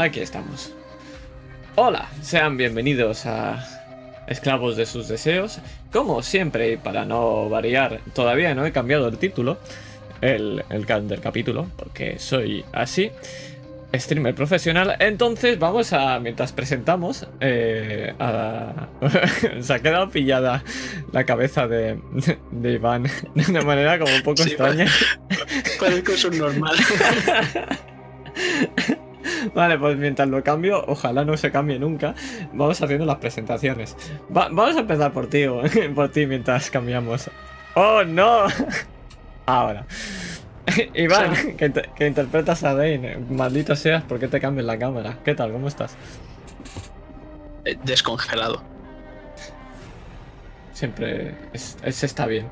aquí estamos. Hola, sean bienvenidos a Esclavos de sus deseos. Como siempre, y para no variar, todavía no he cambiado el título, el, el del capítulo, porque soy así streamer profesional. Entonces vamos a, mientras presentamos, eh, a, se ha quedado pillada la cabeza de, de Iván de una manera como un poco extraña. Parece un normal. Vale, pues mientras lo cambio, ojalá no se cambie nunca. Vamos haciendo las presentaciones. vamos a empezar por ti, por ti mientras cambiamos. ¡Oh, no! Ahora. Iván, que, interpretas a Dane. Maldito seas, ¿por qué te cambias la cámara? ¿Qué tal? ¿Cómo estás? Eh, descongelado. Siempre es, está bien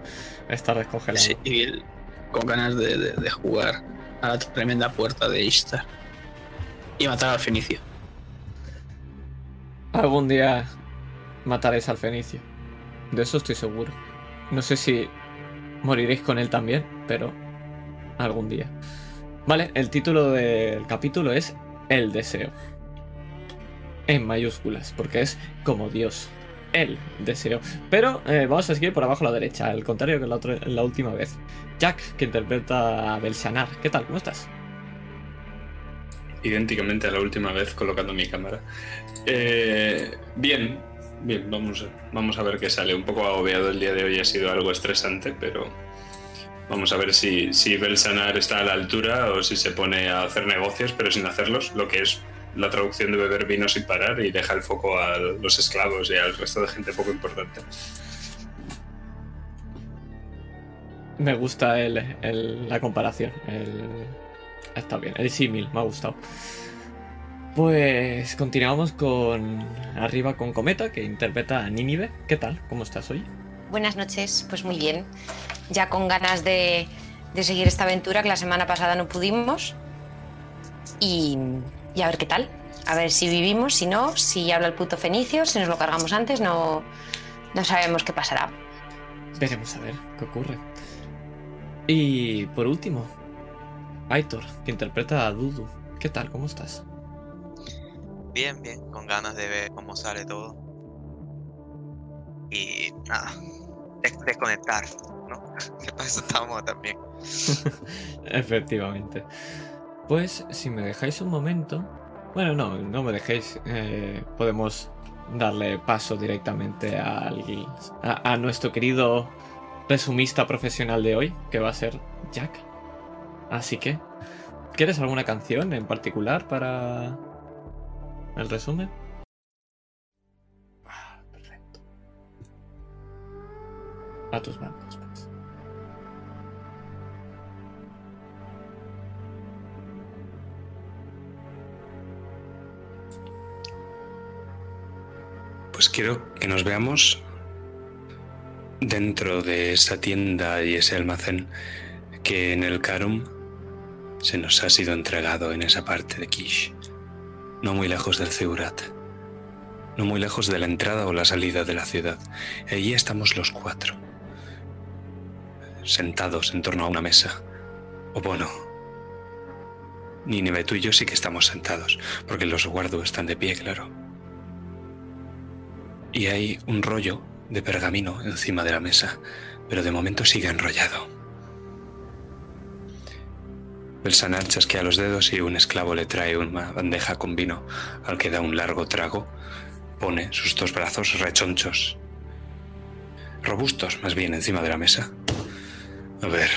estar descongelado. Sí, y con ganas de, jugar a la tremenda puerta de Ishtar y matar al Fenicio. Algún día mataréis al Fenicio. De eso estoy seguro. No sé si moriréis con él también, pero algún día. Vale, el título del capítulo es El deseo. En mayúsculas, porque es como Dios. El deseo. Pero eh, vamos a seguir por abajo a la derecha, al contrario que la, la última vez. Jack, que interpreta a Belsanar. ¿Qué tal? ¿Cómo estás? Idénticamente a la última vez colocando mi cámara. Eh, bien, bien, vamos, vamos a ver qué sale. Un poco agobiado el día de hoy, ha sido algo estresante, pero Vamos a ver si, si Belsanar está a la altura o si se pone a hacer negocios, pero sin hacerlos, lo que es la traducción de beber vino sin parar y deja el foco a los esclavos y al resto de gente poco importante. Me gusta la comparación. Está bien, el símil, me ha gustado. Pues continuamos con arriba con Cometa, que interpreta a Nínive. ¿Qué tal? ¿Cómo estás hoy? Buenas noches, pues muy bien. Ya con ganas de, seguir esta aventura que la semana pasada no pudimos. Y, a ver qué tal. A ver si vivimos, si no, si habla el puto fenicio, si nos lo cargamos antes, no, no sabemos qué pasará. Veremos a ver qué ocurre. Y por último, Aitor, que interpreta a Dudu. ¿Qué tal? ¿Cómo estás? Bien, bien, con ganas de ver cómo sale todo. Y nada, desconectar, ¿no? Que para eso estamos también. Efectivamente. Pues si me dejáis un momento. Bueno, no, no me dejéis. Eh, podemos darle paso directamente al, a, nuestro querido resumista profesional de hoy, que va a ser Jack. Así que, ¿quieres alguna canción en particular para el resumen? a tus manos. Pues. pues quiero que nos veamos dentro de esa tienda y ese almacén que en el Karum se nos ha sido entregado en esa parte de Kish, no muy lejos del Zeurat, no muy lejos de la entrada o la salida de la ciudad. Allí estamos los cuatro sentados en torno a una mesa. O bueno, Nínive, tú y yo sí que estamos sentados, porque los guardos están de pie, claro. Y hay un rollo de pergamino encima de la mesa, pero de momento sigue enrollado. Belsanar chasquea los dedos y un esclavo le trae una bandeja con vino al que da un largo trago. Pone sus dos brazos rechonchos, robustos más bien, encima de la mesa. A ver,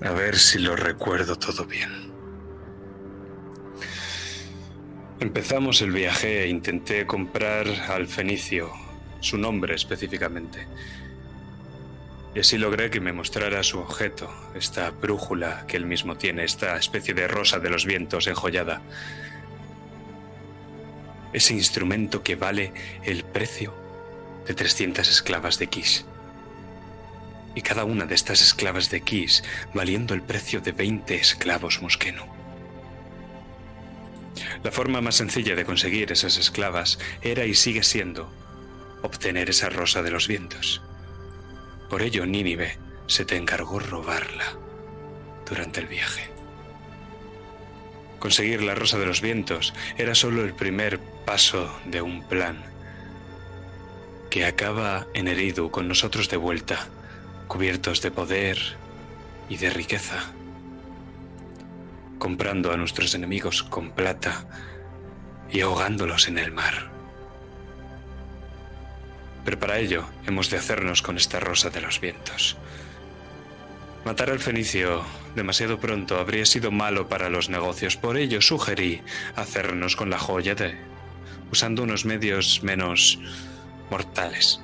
a ver si lo recuerdo todo bien. Empezamos el viaje e intenté comprar al fenicio, su nombre específicamente. Y así logré que me mostrara su objeto, esta brújula que él mismo tiene, esta especie de rosa de los vientos enjollada. Ese instrumento que vale el precio de 300 esclavas de Kish y cada una de estas esclavas de Kiss valiendo el precio de 20 esclavos musqueno. La forma más sencilla de conseguir esas esclavas era y sigue siendo obtener esa rosa de los vientos. Por ello Nínive se te encargó robarla durante el viaje. Conseguir la Rosa de los Vientos era solo el primer paso de un plan que acaba en Eridu con nosotros de vuelta, cubiertos de poder y de riqueza, comprando a nuestros enemigos con plata y ahogándolos en el mar. Pero para ello hemos de hacernos con esta rosa de los vientos. Matar al fenicio demasiado pronto habría sido malo para los negocios, por ello sugerí hacernos con la joya de usando unos medios menos mortales.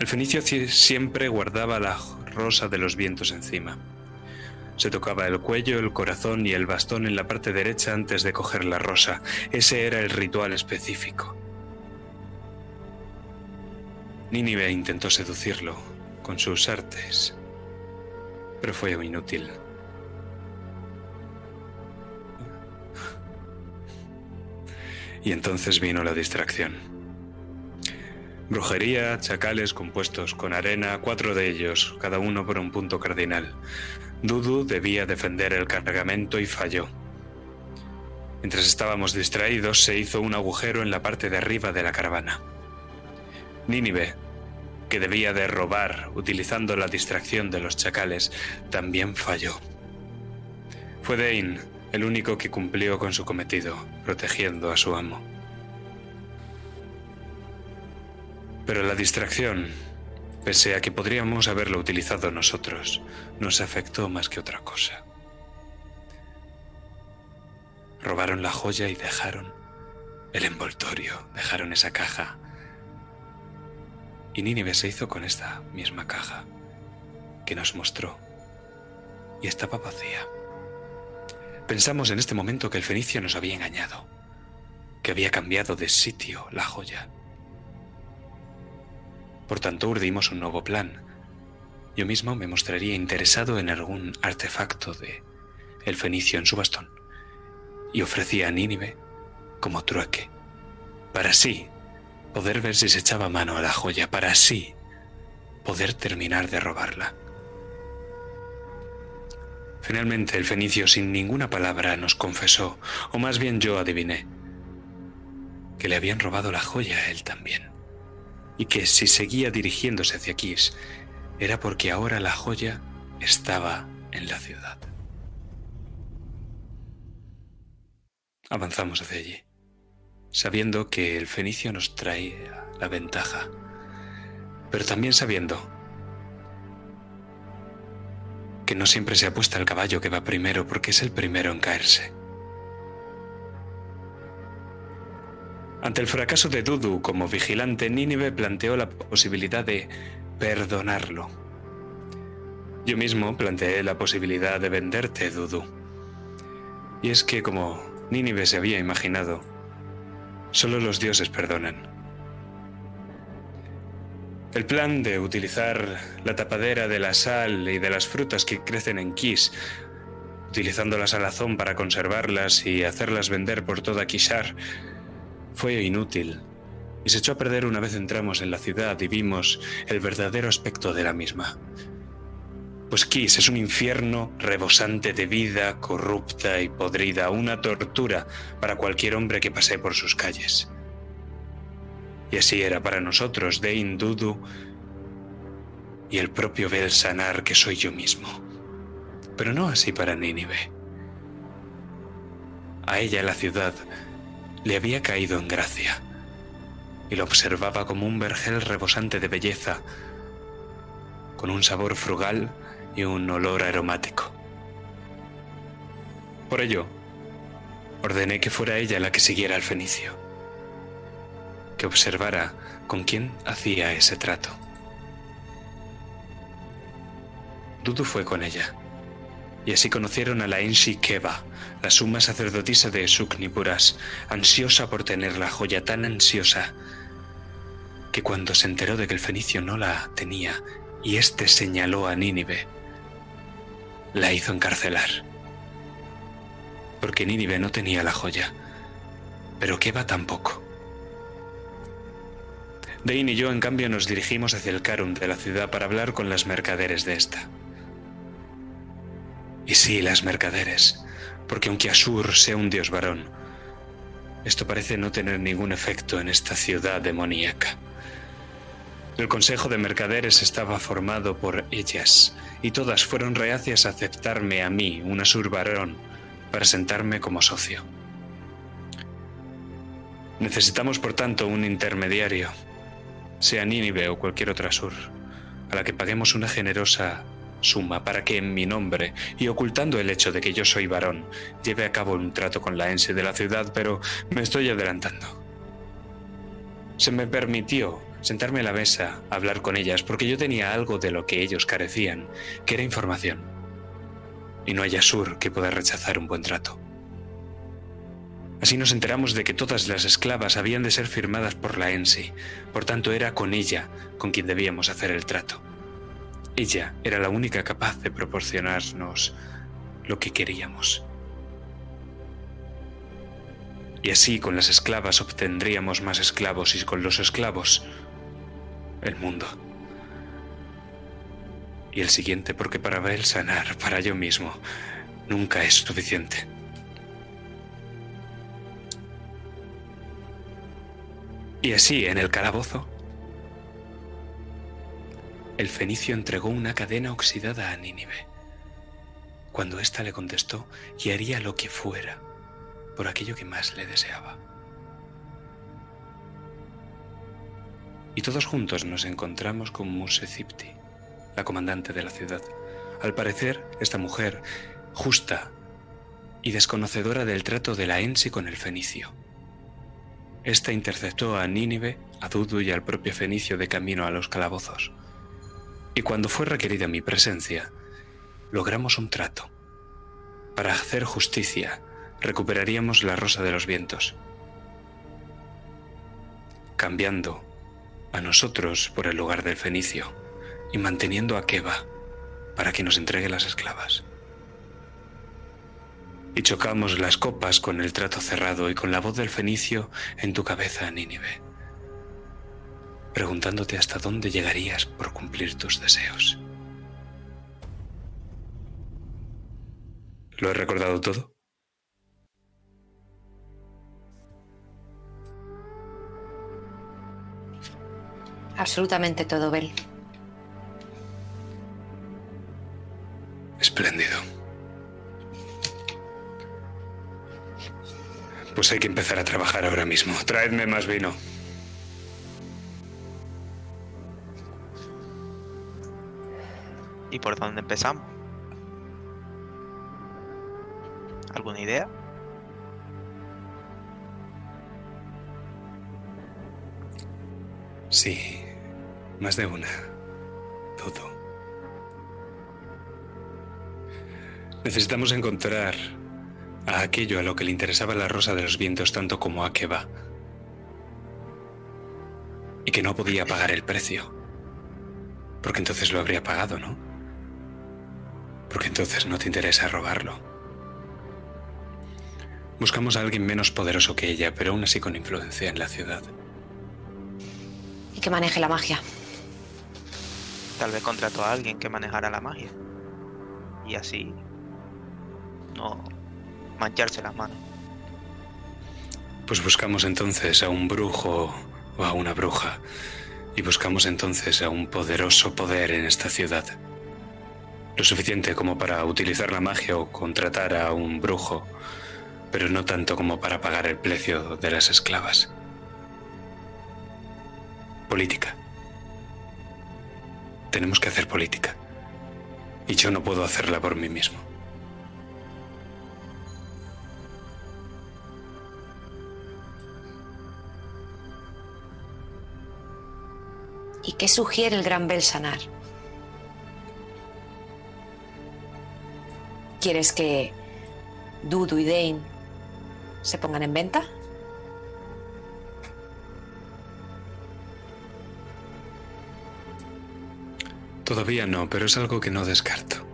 El fenicio ci- siempre guardaba la rosa de los vientos encima. Se tocaba el cuello, el corazón y el bastón en la parte derecha antes de coger la rosa. Ese era el ritual específico. Nínive intentó seducirlo con sus artes, pero fue inútil. Y entonces vino la distracción. Brujería, chacales compuestos con arena, cuatro de ellos, cada uno por un punto cardinal. Dudu debía defender el cargamento y falló. Mientras estábamos distraídos, se hizo un agujero en la parte de arriba de la caravana. Nínive, que debía de robar utilizando la distracción de los chacales, también falló. Fue Dane el único que cumplió con su cometido, protegiendo a su amo. Pero la distracción, pese a que podríamos haberlo utilizado nosotros, nos afectó más que otra cosa. Robaron la joya y dejaron el envoltorio, dejaron esa caja. Y Nínive se hizo con esta misma caja que nos mostró. Y estaba vacía. Pensamos en este momento que el fenicio nos había engañado, que había cambiado de sitio la joya. Por tanto, urdimos un nuevo plan. Yo mismo me mostraría interesado en algún artefacto de el fenicio en su bastón y ofrecía a Nínive como trueque, para así poder ver si se echaba mano a la joya, para así poder terminar de robarla. Finalmente el fenicio sin ninguna palabra nos confesó, o más bien yo adiviné, que le habían robado la joya a él también, y que si seguía dirigiéndose hacia Kis era porque ahora la joya estaba en la ciudad. Avanzamos hacia allí, sabiendo que el fenicio nos traía la ventaja, pero también sabiendo que no siempre se apuesta al caballo que va primero porque es el primero en caerse. Ante el fracaso de Dudu como vigilante, Nínive planteó la posibilidad de perdonarlo. Yo mismo planteé la posibilidad de venderte, Dudu. Y es que como Nínive se había imaginado, solo los dioses perdonan. El plan de utilizar la tapadera de la sal y de las frutas que crecen en Kish, utilizando la salazón para conservarlas y hacerlas vender por toda Kishar, fue inútil y se echó a perder una vez entramos en la ciudad y vimos el verdadero aspecto de la misma. Pues Kish es un infierno rebosante de vida corrupta y podrida, una tortura para cualquier hombre que pase por sus calles. Y así era para nosotros, Dane Dudu y el propio Belsanar que soy yo mismo. Pero no así para Nínive. A ella la ciudad le había caído en gracia y lo observaba como un vergel rebosante de belleza, con un sabor frugal y un olor aromático. Por ello, ordené que fuera ella la que siguiera al fenicio que observara con quién hacía ese trato. Dudu fue con ella, y así conocieron a la Enshi Keva, la suma sacerdotisa de Suknipuras, ansiosa por tener la joya tan ansiosa que cuando se enteró de que el fenicio no la tenía y éste señaló a Nínive, la hizo encarcelar. Porque Nínive no tenía la joya, pero Keva tampoco. Dane y yo, en cambio, nos dirigimos hacia el Karun de la ciudad para hablar con las mercaderes de esta. Y sí, las mercaderes, Porque aunque Asur sea un dios varón, esto parece no tener ningún efecto en esta ciudad demoníaca. El Consejo de Mercaderes estaba formado por ellas, y todas fueron reacias a aceptarme a mí, un Asur varón, para sentarme como socio. Necesitamos, por tanto, un intermediario, sea Nínive o cualquier otra Asur, a la que paguemos una generosa suma para que en mi nombre, y ocultando el hecho de que yo soy varón, lleve a cabo un trato con la Ense de la ciudad, pero me estoy adelantando. Se me permitió sentarme a la mesa, hablar con ellas, porque yo tenía algo de lo que ellos carecían, que era información. Y no hay Asur que pueda rechazar un buen trato. Así nos enteramos de que todas las esclavas habían de ser firmadas por la Ensi, por tanto era con ella con quien debíamos hacer el trato. Ella era la única capaz de proporcionarnos lo que queríamos. Y así con las esclavas obtendríamos más esclavos y con los esclavos el mundo. Y el siguiente porque para ver sanar, para yo mismo, nunca es suficiente. Y así, en el calabozo, el fenicio entregó una cadena oxidada a Nínive. Cuando ésta le contestó y haría lo que fuera por aquello que más le deseaba. Y todos juntos nos encontramos con Musecipti, la comandante de la ciudad. Al parecer, esta mujer, justa y desconocedora del trato de la Ensi con el fenicio. Esta interceptó a Nínive, a Dudu y al propio Fenicio de camino a los calabozos. Y cuando fue requerida mi presencia, logramos un trato. Para hacer justicia, recuperaríamos la rosa de los vientos, cambiando a nosotros por el lugar del Fenicio y manteniendo a Keba para que nos entregue las esclavas y chocamos las copas con el trato cerrado y con la voz del fenicio en tu cabeza, Nínive, preguntándote hasta dónde llegarías por cumplir tus deseos. ¿Lo he recordado todo? Absolutamente todo, Bel. Espléndido. Pues hay que empezar a trabajar ahora mismo. Traedme más vino. ¿Y por dónde empezamos? ¿Alguna idea? Sí, más de una. Todo. Necesitamos encontrar a aquello a lo que le interesaba la rosa de los vientos tanto como a Keba. Y que no podía pagar el precio. Porque entonces lo habría pagado, ¿no? Porque entonces no te interesa robarlo. Buscamos a alguien menos poderoso que ella, pero aún así con influencia en la ciudad. Y que maneje la magia. Tal vez contrató a alguien que manejara la magia. Y así no mancharse las manos. Pues buscamos entonces a un brujo o a una bruja. Y buscamos entonces a un poderoso poder en esta ciudad. Lo suficiente como para utilizar la magia o contratar a un brujo, pero no tanto como para pagar el precio de las esclavas. Política. Tenemos que hacer política. Y yo no puedo hacerla por mí mismo. ¿Y qué sugiere el gran Belsanar? ¿Quieres que Dudu y Dane se pongan en venta? Todavía no, pero es algo que no descarto.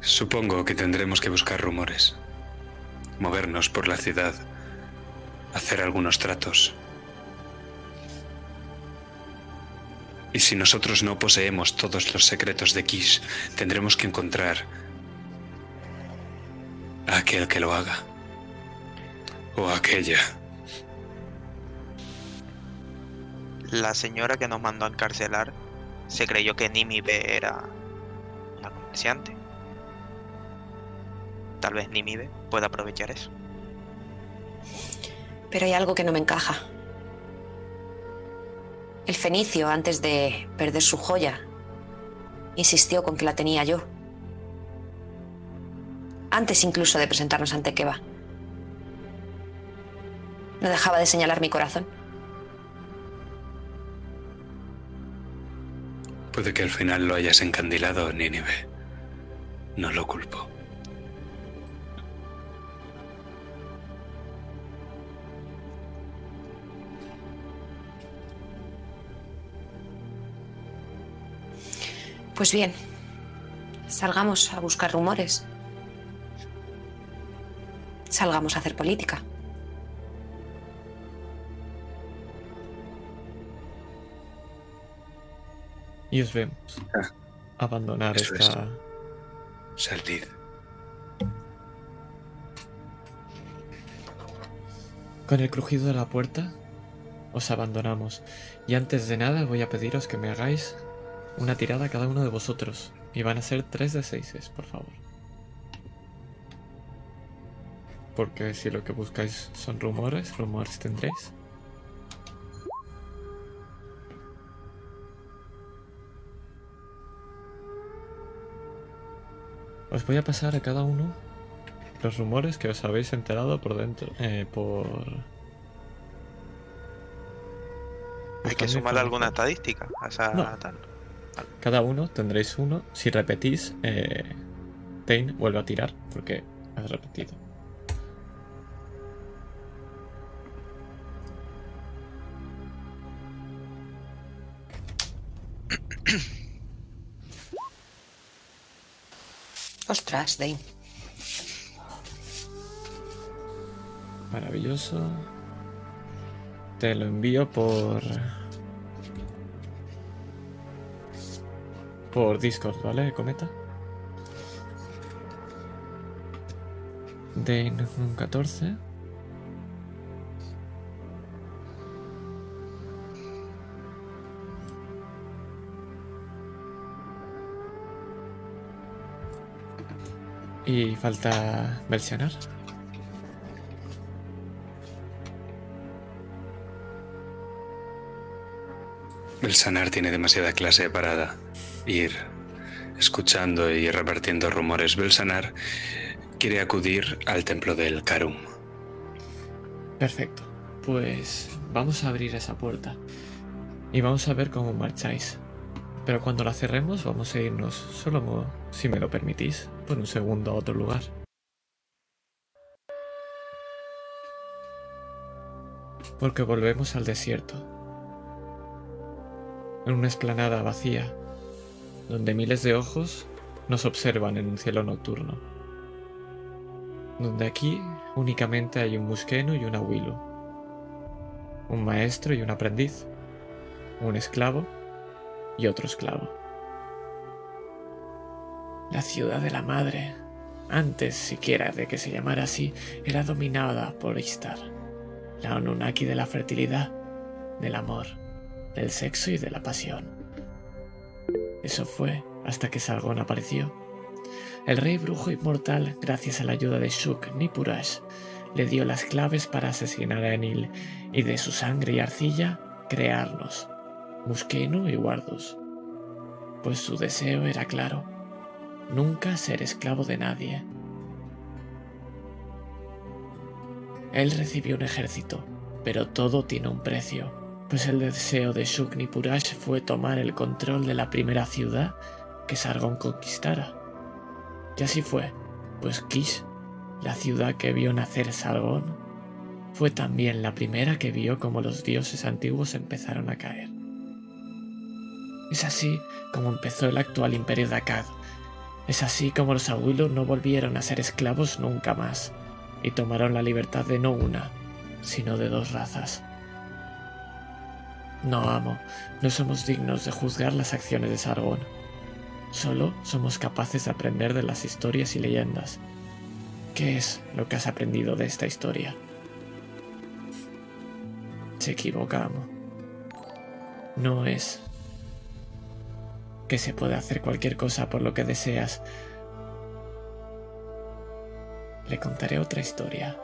Supongo que tendremos que buscar rumores, movernos por la ciudad, hacer algunos tratos. Y si nosotros no poseemos todos los secretos de Kish, tendremos que encontrar a aquel que lo haga. O a aquella. La señora que nos mandó a encarcelar se creyó que Nimibe era una comerciante. Tal vez Nimibe pueda aprovechar eso. Pero hay algo que no me encaja. El fenicio, antes de perder su joya, insistió con que la tenía yo. Antes incluso de presentarnos ante Keba. No dejaba de señalar mi corazón. Puede que al final lo hayas encandilado, Nínive. No lo culpo. Pues bien, salgamos a buscar rumores. Salgamos a hacer política. Y os vemos Ah, abandonar esta. Salid. Con el crujido de la puerta, os abandonamos. Y antes de nada, voy a pediros que me hagáis una tirada cada uno de vosotros. Y van a ser 3 de 6, por favor. Porque si lo que buscáis son rumores, rumores tendréis. Os voy a pasar a cada uno los rumores que os habéis enterado por dentro. Eh, por. Hay que sumarle alguna estadística a esa No. tal. Cada uno tendréis uno. Si repetís, eh, Tain vuelve a tirar porque has repetido. Ostras, Dane. Maravilloso. Te lo envío por. Por Discord, ¿vale, Cometa? Dane un 14. Y falta versionar. El sanar tiene demasiada clase para ir escuchando y repartiendo rumores. Belsanar quiere acudir al templo del Karum. Perfecto. Pues vamos a abrir esa puerta. Y vamos a ver cómo marcháis. Pero cuando la cerremos vamos a irnos, solo si me lo permitís, por un segundo a otro lugar. Porque volvemos al desierto. En una esplanada vacía, donde miles de ojos nos observan en un cielo nocturno. Donde aquí únicamente hay un musqueno y un abuelo. Un maestro y un aprendiz. Un esclavo y otro esclavo. La ciudad de la madre, antes siquiera de que se llamara así, era dominada por Istar, la Anunnaki de la fertilidad, del amor, del sexo y de la pasión. Eso fue hasta que Sargon apareció. El rey brujo inmortal, gracias a la ayuda de Shuk Nipurash, le dio las claves para asesinar a Enil y de su sangre y arcilla crearnos, Muskenu y Wardus. Pues su deseo era claro, nunca ser esclavo de nadie. Él recibió un ejército, pero todo tiene un precio, pues el deseo de Shuk Nipurash fue tomar el control de la primera ciudad que Sargon conquistara. Y así fue, pues Kish, la ciudad que vio nacer Sargon, fue también la primera que vio como los dioses antiguos empezaron a caer. Es así como empezó el actual imperio de Akkad. Es así como los abuelos no volvieron a ser esclavos nunca más y tomaron la libertad de no una, sino de dos razas. No, amo, no somos dignos de juzgar las acciones de Sargon. Solo somos capaces de aprender de las historias y leyendas. ¿Qué es lo que has aprendido de esta historia? Se equivocamos. No es que se puede hacer cualquier cosa por lo que deseas. Le contaré otra historia.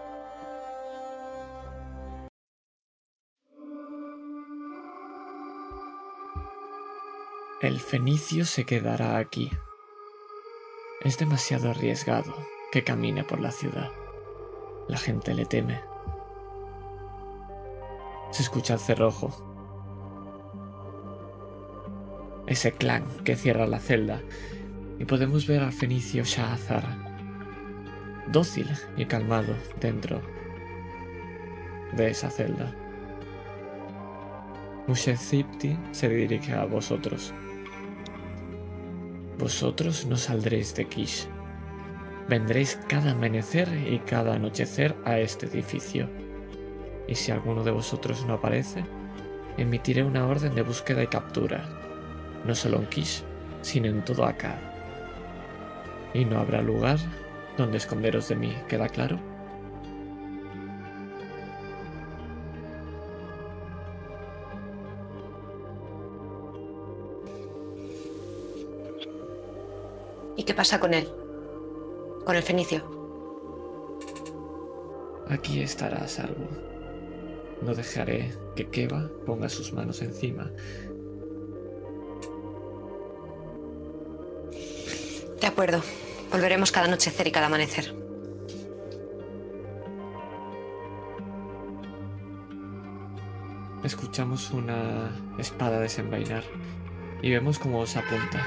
El fenicio se quedará aquí. Es demasiado arriesgado que camine por la ciudad. La gente le teme. Se escucha el cerrojo. Ese clan que cierra la celda. Y podemos ver al fenicio Shahazar, dócil y calmado dentro de esa celda. Mushezipti se dirige a vosotros. Vosotros no saldréis de Kish. Vendréis cada amanecer y cada anochecer a este edificio. Y si alguno de vosotros no aparece, emitiré una orden de búsqueda y captura, no solo en Kish, sino en todo acá. Y no habrá lugar donde esconderos de mí, ¿queda claro? ¿Y qué pasa con él? Con el fenicio. Aquí estará a salvo. No dejaré que Keva ponga sus manos encima. De acuerdo. Volveremos cada anochecer y cada amanecer. Escuchamos una espada desenvainar y vemos cómo os apunta.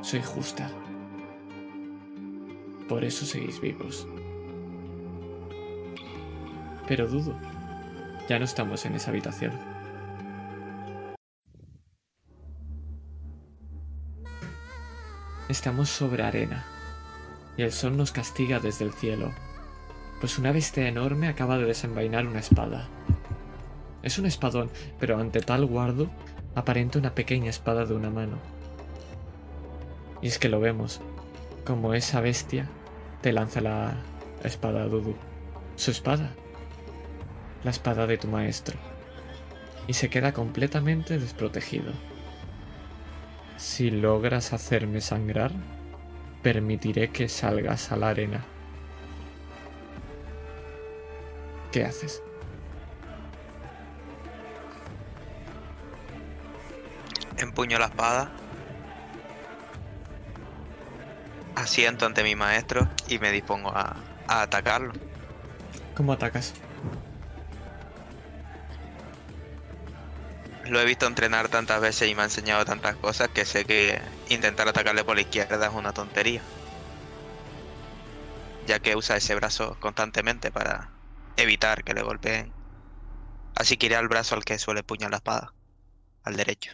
Soy justa. Por eso seguís vivos. Pero dudo. Ya no estamos en esa habitación. Estamos sobre arena. Y el sol nos castiga desde el cielo. Pues una bestia enorme acaba de desenvainar una espada. Es un espadón, pero ante tal guardo aparenta una pequeña espada de una mano. Y es que lo vemos, como esa bestia te lanza la espada Dudu. Su espada. La espada de tu maestro. Y se queda completamente desprotegido. Si logras hacerme sangrar, permitiré que salgas a la arena. ¿Qué haces? Empuño la espada. Asiento ante mi maestro y me dispongo a, a atacarlo. ¿Cómo atacas? Lo he visto entrenar tantas veces y me ha enseñado tantas cosas que sé que intentar atacarle por la izquierda es una tontería. Ya que usa ese brazo constantemente para evitar que le golpeen. Así que iré al brazo al que suele puñar la espada, al derecho.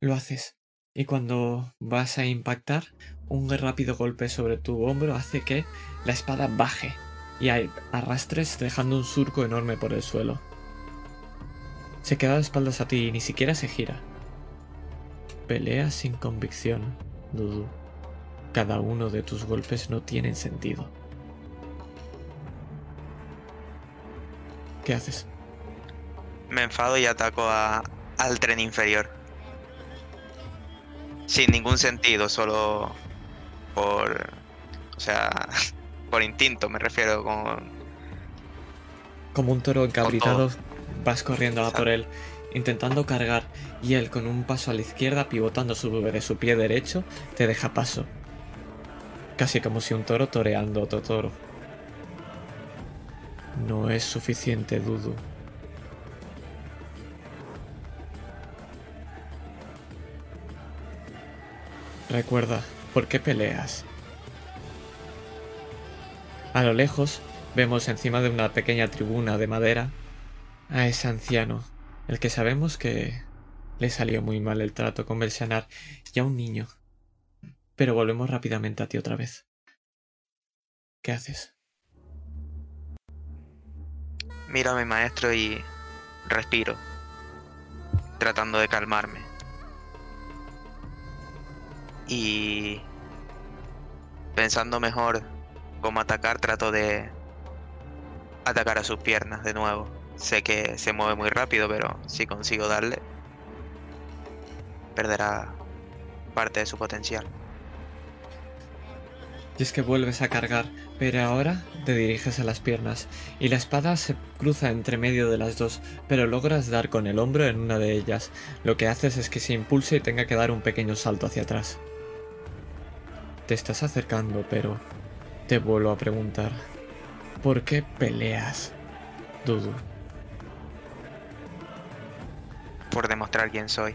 Lo haces. Y cuando vas a impactar, un rápido golpe sobre tu hombro hace que la espada baje y arrastres dejando un surco enorme por el suelo. Se queda de espaldas a ti y ni siquiera se gira. Pelea sin convicción, Dudu. Cada uno de tus golpes no tienen sentido. ¿Qué haces? Me enfado y ataco a- al tren inferior. Sin ningún sentido, solo por... O sea, por instinto me refiero con... Como un toro encabritado. Vas corriendo a por él, intentando cargar, y él con un paso a la izquierda, pivotando su, de su pie derecho, te deja paso. Casi como si un toro toreando a otro toro. No es suficiente, Dudu. Recuerda, ¿por qué peleas? A lo lejos vemos encima de una pequeña tribuna de madera a ese anciano, el que sabemos que le salió muy mal el trato con Belsanar y a un niño. Pero volvemos rápidamente a ti otra vez. ¿Qué haces? Miro a mi maestro y respiro, tratando de calmarme. Y pensando mejor cómo atacar, trato de atacar a sus piernas de nuevo. Sé que se mueve muy rápido, pero si consigo darle, perderá parte de su potencial. Y es que vuelves a cargar, pero ahora te diriges a las piernas y la espada se cruza entre medio de las dos, pero logras dar con el hombro en una de ellas. Lo que haces es que se impulse y tenga que dar un pequeño salto hacia atrás. Te estás acercando, pero te vuelvo a preguntar, ¿por qué peleas, Dudu? Por demostrar quién soy.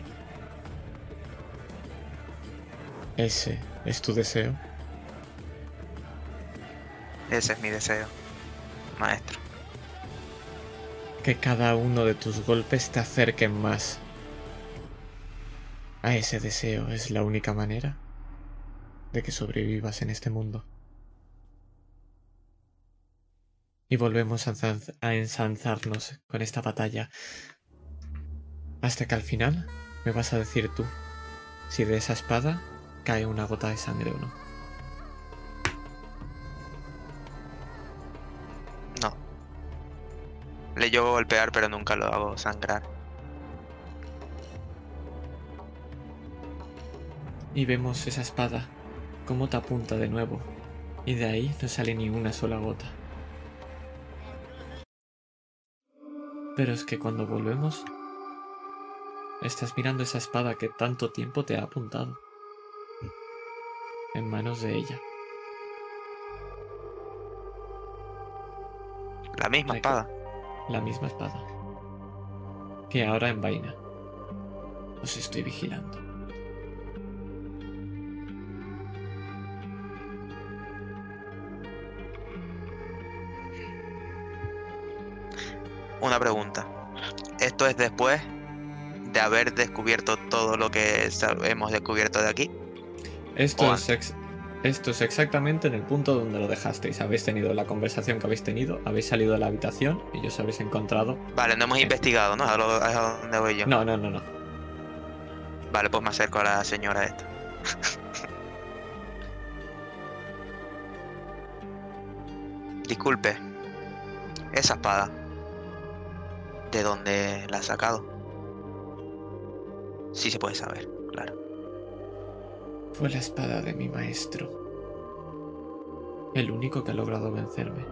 ¿Ese es tu deseo? Ese es mi deseo, maestro. Que cada uno de tus golpes te acerquen más. A ese deseo es la única manera de que sobrevivas en este mundo. Y volvemos a ensanzarnos con esta batalla. Hasta que al final me vas a decir tú si de esa espada cae una gota de sangre o no. No. Le llevo a golpear, pero nunca lo hago sangrar. Y vemos esa espada, cómo te apunta de nuevo, y de ahí no sale ni una sola gota. Pero es que cuando volvemos, estás mirando esa espada que tanto tiempo te ha apuntado, en manos de ella. La misma espada. La misma espada. Que ahora envaina. Os estoy vigilando. Una pregunta. ¿Esto es después de haber descubierto todo lo que hemos descubierto de aquí? Esto es, ex- esto es exactamente en el punto donde lo dejasteis. Habéis tenido la conversación que habéis tenido, habéis salido de la habitación y os habéis encontrado. Vale, no hemos Sí. investigado, ¿no? A, lo- a dónde voy yo. No, no, no, no. Vale, pues me acerco a la señora esta. Disculpe. Esa espada. ¿De dónde la ha sacado? Sí se puede saber, claro. Fue la espada de mi maestro. El único que ha logrado vencerme.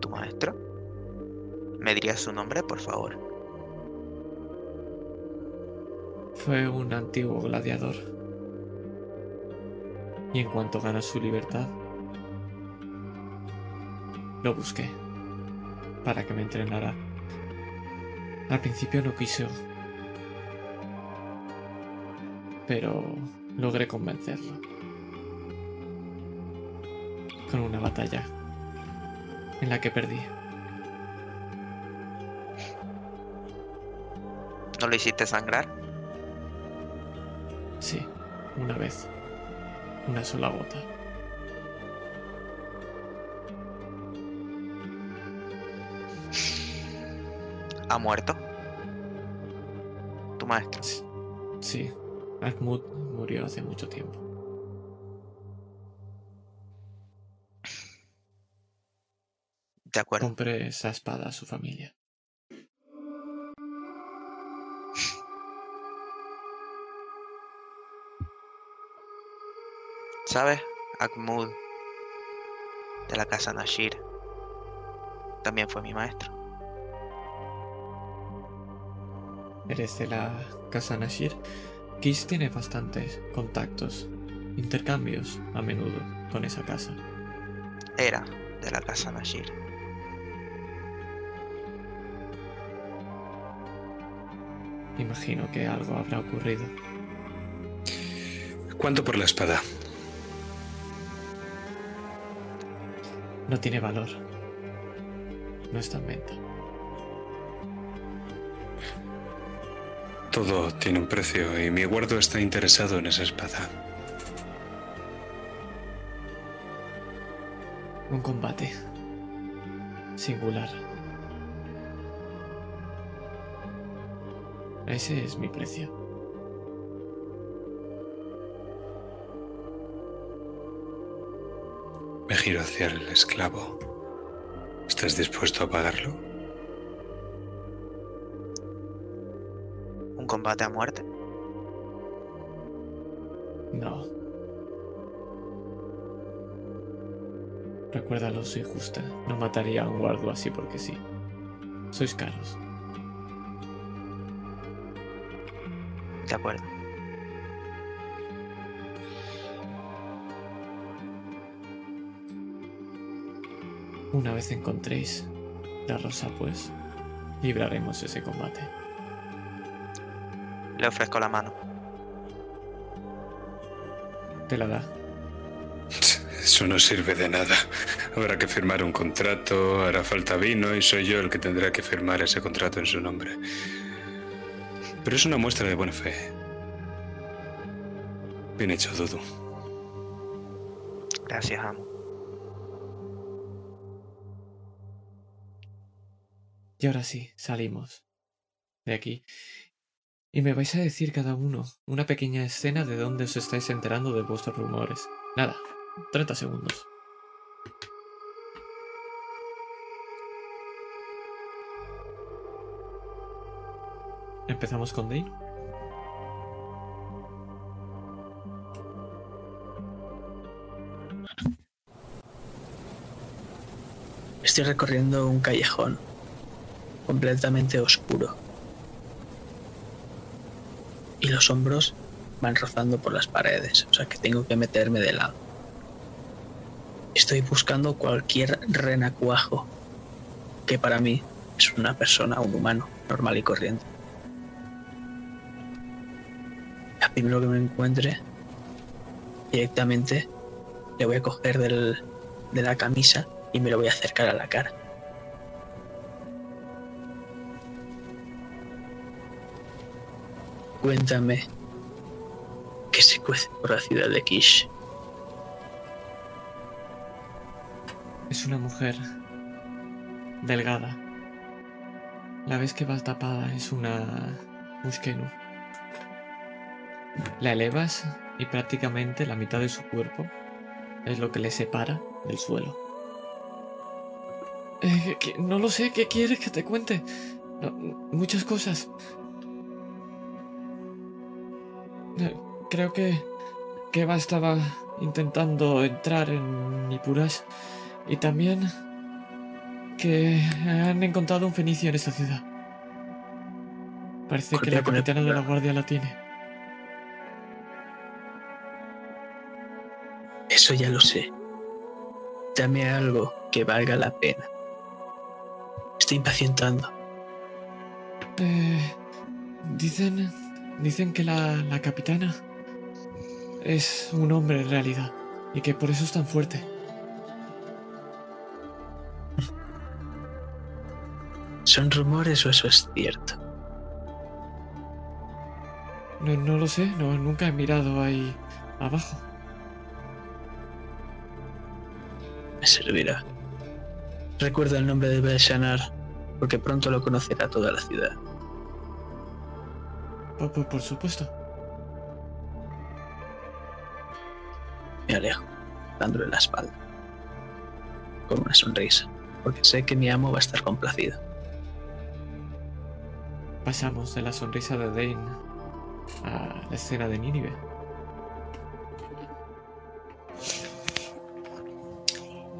¿Tu maestro? ¿Me dirías su nombre, por favor? Fue un antiguo gladiador. Y en cuanto ganó su libertad, lo busqué para que me entrenara. Al principio no quiso, pero logré convencerlo. Con una batalla en la que perdí. ¿No lo hiciste sangrar? Sí, una vez. Una sola gota. ¿Ha muerto? ¿Tu maestro? Sí, Ahmud murió hace mucho tiempo. De acuerdo. Compré esa espada a su familia. ¿Sabes? Akmud de la casa Nashir también fue mi maestro. Eres de la casa Nashir. Kiss tiene bastantes contactos, intercambios a menudo con esa casa. Era de la casa Nashir. Imagino que algo habrá ocurrido. ¿Cuánto por la espada? No tiene valor. No está en venta. Todo tiene un precio y mi guardo está interesado en esa espada. Un combate singular. Ese es mi precio. Me giro hacia el esclavo. ¿Estás dispuesto a pagarlo? Combate a muerte. No. Recuérdalo, soy justa. No mataría a un guardo así porque sí. Sois caros. De acuerdo. Una vez encontréis la rosa, pues, libraremos ese combate. Le ofrezco la mano. Te la da. Eso no sirve de nada. Habrá que firmar un contrato, hará falta vino y soy yo el que tendrá que firmar ese contrato en su nombre. Pero es una muestra de buena fe. Bien hecho, Dudu. Gracias, amo. Y ahora sí, salimos de aquí. Y me vais a decir cada uno una pequeña escena de dónde os estáis enterando de vuestros rumores. Nada, 30 segundos. Empezamos con Dane. Estoy recorriendo un callejón completamente oscuro. Y los hombros van rozando por las paredes, o sea que tengo que meterme de lado. Estoy buscando cualquier renacuajo que para mí es una persona, un humano normal y corriente. A primero que me encuentre, directamente le voy a coger del- de la camisa y me lo voy a acercar a la cara. Cuéntame qué se cuece por la ciudad de Kish. Es una mujer delgada. La vez que va tapada es una Muskenu. La elevas y prácticamente la mitad de su cuerpo es lo que le separa del suelo. Eh, no lo sé, ¿qué quieres que te cuente? Muchas cosas. Creo que que Eva estaba intentando entrar en Nipuras y también que han encontrado un fenicio en esta ciudad. Parece que la capitana de la guardia la tiene. Eso ya lo sé. Dame algo que valga la pena. Estoy impacientando. Eh, dicen, dicen que la, la capitana es un hombre en realidad y que por eso es tan fuerte. ¿Son rumores o eso es cierto? No, no lo sé, no, nunca he mirado ahí abajo. Me servirá. Recuerda el nombre de Belshanar, porque pronto lo conocerá toda la ciudad. Por, por- por supuesto. Me alejo, dándole la espalda. Con una sonrisa, porque sé que mi amo va a estar complacido. Pasamos de la sonrisa de Dane a la escena de Nínive.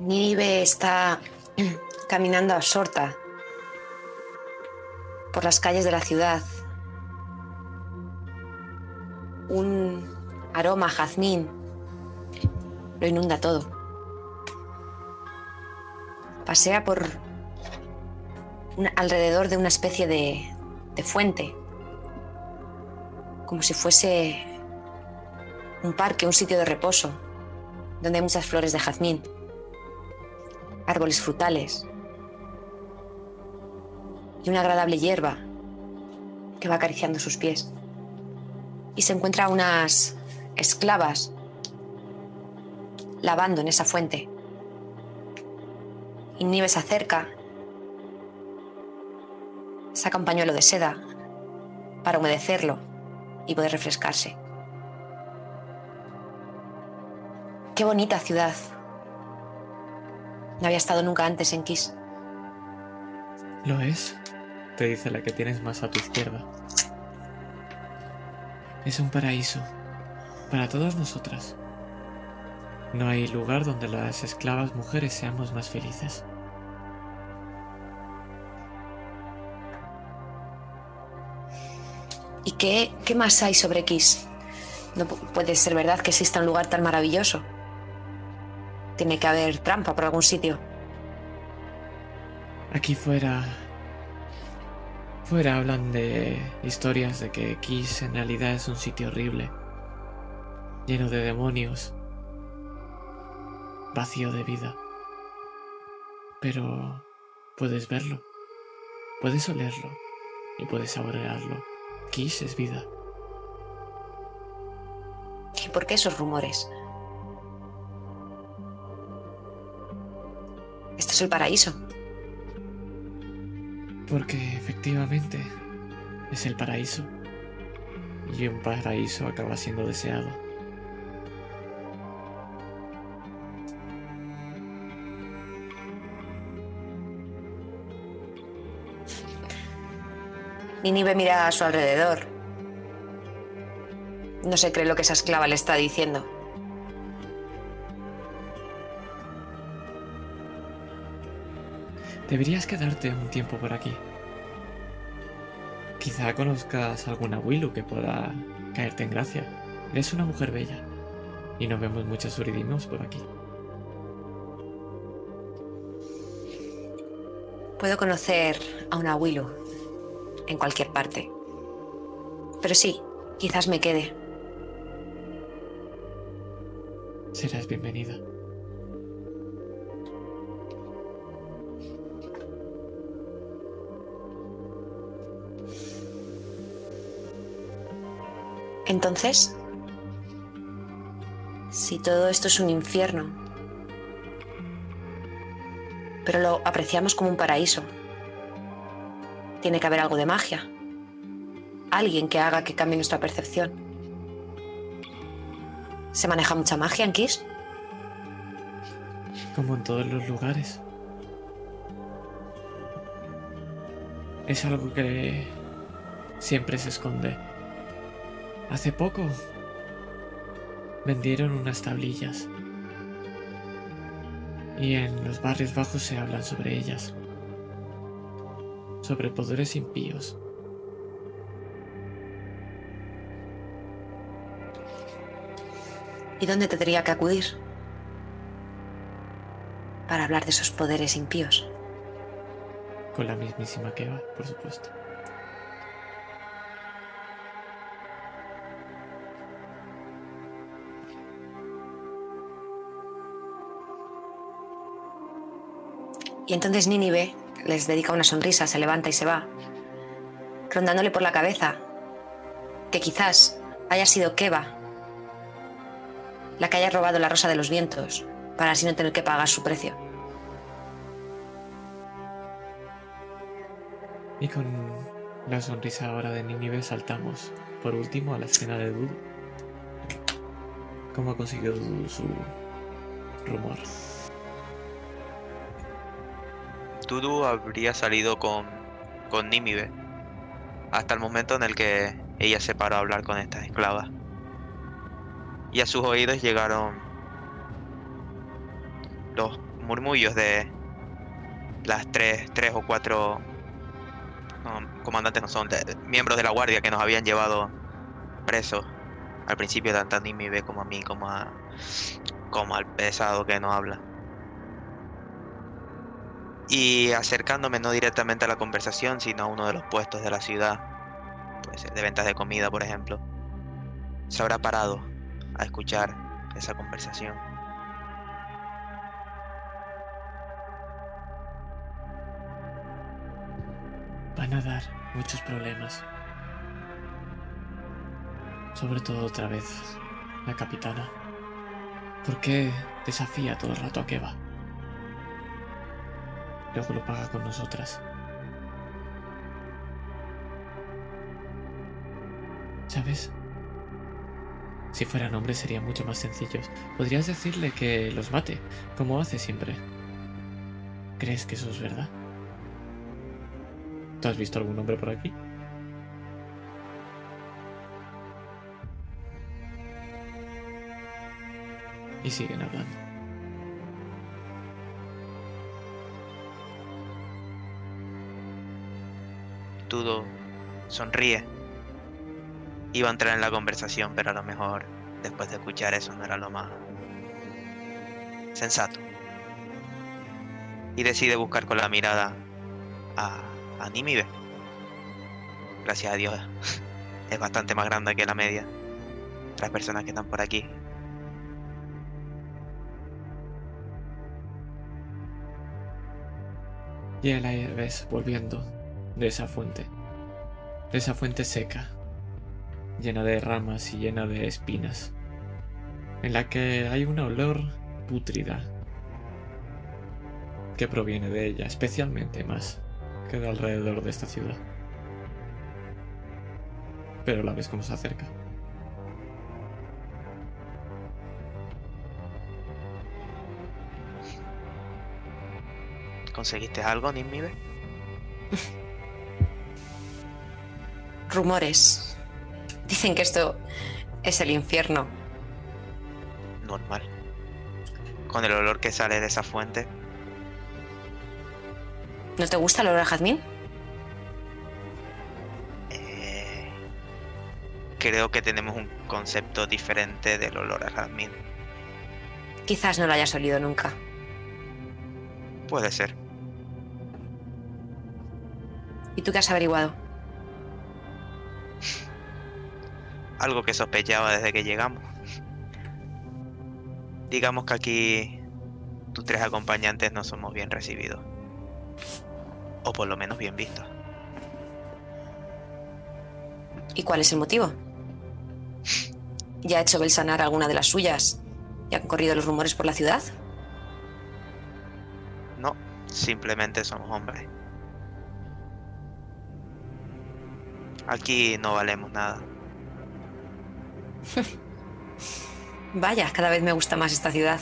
Nínive está caminando absorta por las calles de la ciudad. Un aroma a jazmín lo inunda todo. Pasea por un- alrededor de una especie de, de fuente, como si fuese un parque, un sitio de reposo, donde hay muchas flores de jazmín árboles frutales y una agradable hierba que va acariciando sus pies. Y se encuentra unas esclavas lavando en esa fuente. Y se acerca, saca un pañuelo de seda para humedecerlo y poder refrescarse. Qué bonita ciudad. No había estado nunca antes en Kiss. Lo es, te dice la que tienes más a tu izquierda. Es un paraíso para todas nosotras. No hay lugar donde las esclavas mujeres seamos más felices. ¿Y qué, qué más hay sobre Kiss? No pu- puede ser verdad que exista un lugar tan maravilloso. Tiene que haber trampa por algún sitio. Aquí fuera... Fuera hablan de historias de que Kiss en realidad es un sitio horrible, lleno de demonios, vacío de vida. Pero puedes verlo, puedes olerlo y puedes saborearlo. Kiss es vida. ¿Y por qué esos rumores? Esto es el paraíso. Porque efectivamente es el paraíso. Y un paraíso acaba siendo deseado. Ninive mira a su alrededor. No se cree lo que esa esclava le está diciendo. Deberías quedarte un tiempo por aquí. Quizá conozcas alguna Willow que pueda caerte en gracia. Eres una mujer bella. Y no vemos muchos uridinos por aquí. Puedo conocer a una Willow en cualquier parte. Pero sí, quizás me quede. Serás bienvenida. Entonces, si todo esto es un infierno, pero lo apreciamos como un paraíso, tiene que haber algo de magia. Alguien que haga que cambie nuestra percepción. ¿Se maneja mucha magia en Kiss? Como en todos los lugares. Es algo que siempre se esconde. Hace poco vendieron unas tablillas. Y en los barrios bajos se hablan sobre ellas. Sobre poderes impíos. ¿Y dónde tendría que acudir? Para hablar de esos poderes impíos. Con la mismísima Keva, por supuesto. Y entonces Nínive les dedica una sonrisa, se levanta y se va, rondándole por la cabeza que quizás haya sido Keva la que haya robado la rosa de los vientos para así no tener que pagar su precio. Y con la sonrisa ahora de Nínive saltamos por último a la escena de Dudu. ¿Cómo ha conseguido Dudu su rumor? Dudu habría salido con, con hasta el momento en el que ella se paró a hablar con estas esclavas. Y a sus oídos llegaron los murmullos de las tres, tres o cuatro comandantes no son, de- miembros de la guardia que nos habían llevado presos al principio, tanto a Nímibe como a mí, como a como al pesado que no habla. Y acercándome no directamente a la conversación, sino a uno de los puestos de la ciudad, puede ser de ventas de comida, por ejemplo, se habrá parado a escuchar esa conversación. Van a dar muchos problemas. Sobre todo otra vez la capitana. ¿Por qué desafía todo el rato a Keva? Luego lo paga con nosotras. ¿Sabes? Si fueran hombres serían mucho más sencillos. Podrías decirle que los mate, como hace siempre. ¿Crees que eso es verdad? ¿Tú has visto algún hombre por aquí? Y siguen hablando. Sonríe. Iba a entrar en la conversación, pero a lo mejor después de escuchar eso no era lo más sensato. Y decide buscar con la mirada a, a. Gracias a Dios es bastante más grande que la media. Las personas que están por aquí. Y la ves volviendo de esa fuente. De esa fuente seca, llena de ramas y llena de espinas, en la que hay un olor pútrida que proviene de ella, especialmente más que de alrededor de esta ciudad. Pero la ves como se acerca. ¿Conseguiste algo, Nímibe? Rumores. Dicen que esto es el infierno. Normal. Con el olor que sale de esa fuente. ¿No te gusta el olor a jazmín? eh, creo que tenemos un concepto diferente del olor a jazmín. Quizás no lo hayas olido nunca. Puede ser. ¿Y tú qué has averiguado? Algo que sospechaba desde que llegamos. Digamos que aquí tus tres acompañantes no somos bien recibidos. O por lo menos bien vistos. ¿Y cuál es el motivo? ¿Ya ha hecho Belsanar alguna de las suyas? ¿Y han corrido los rumores por la ciudad? No, simplemente somos hombres. Aquí no valemos nada. Vaya, cada vez me gusta más esta ciudad.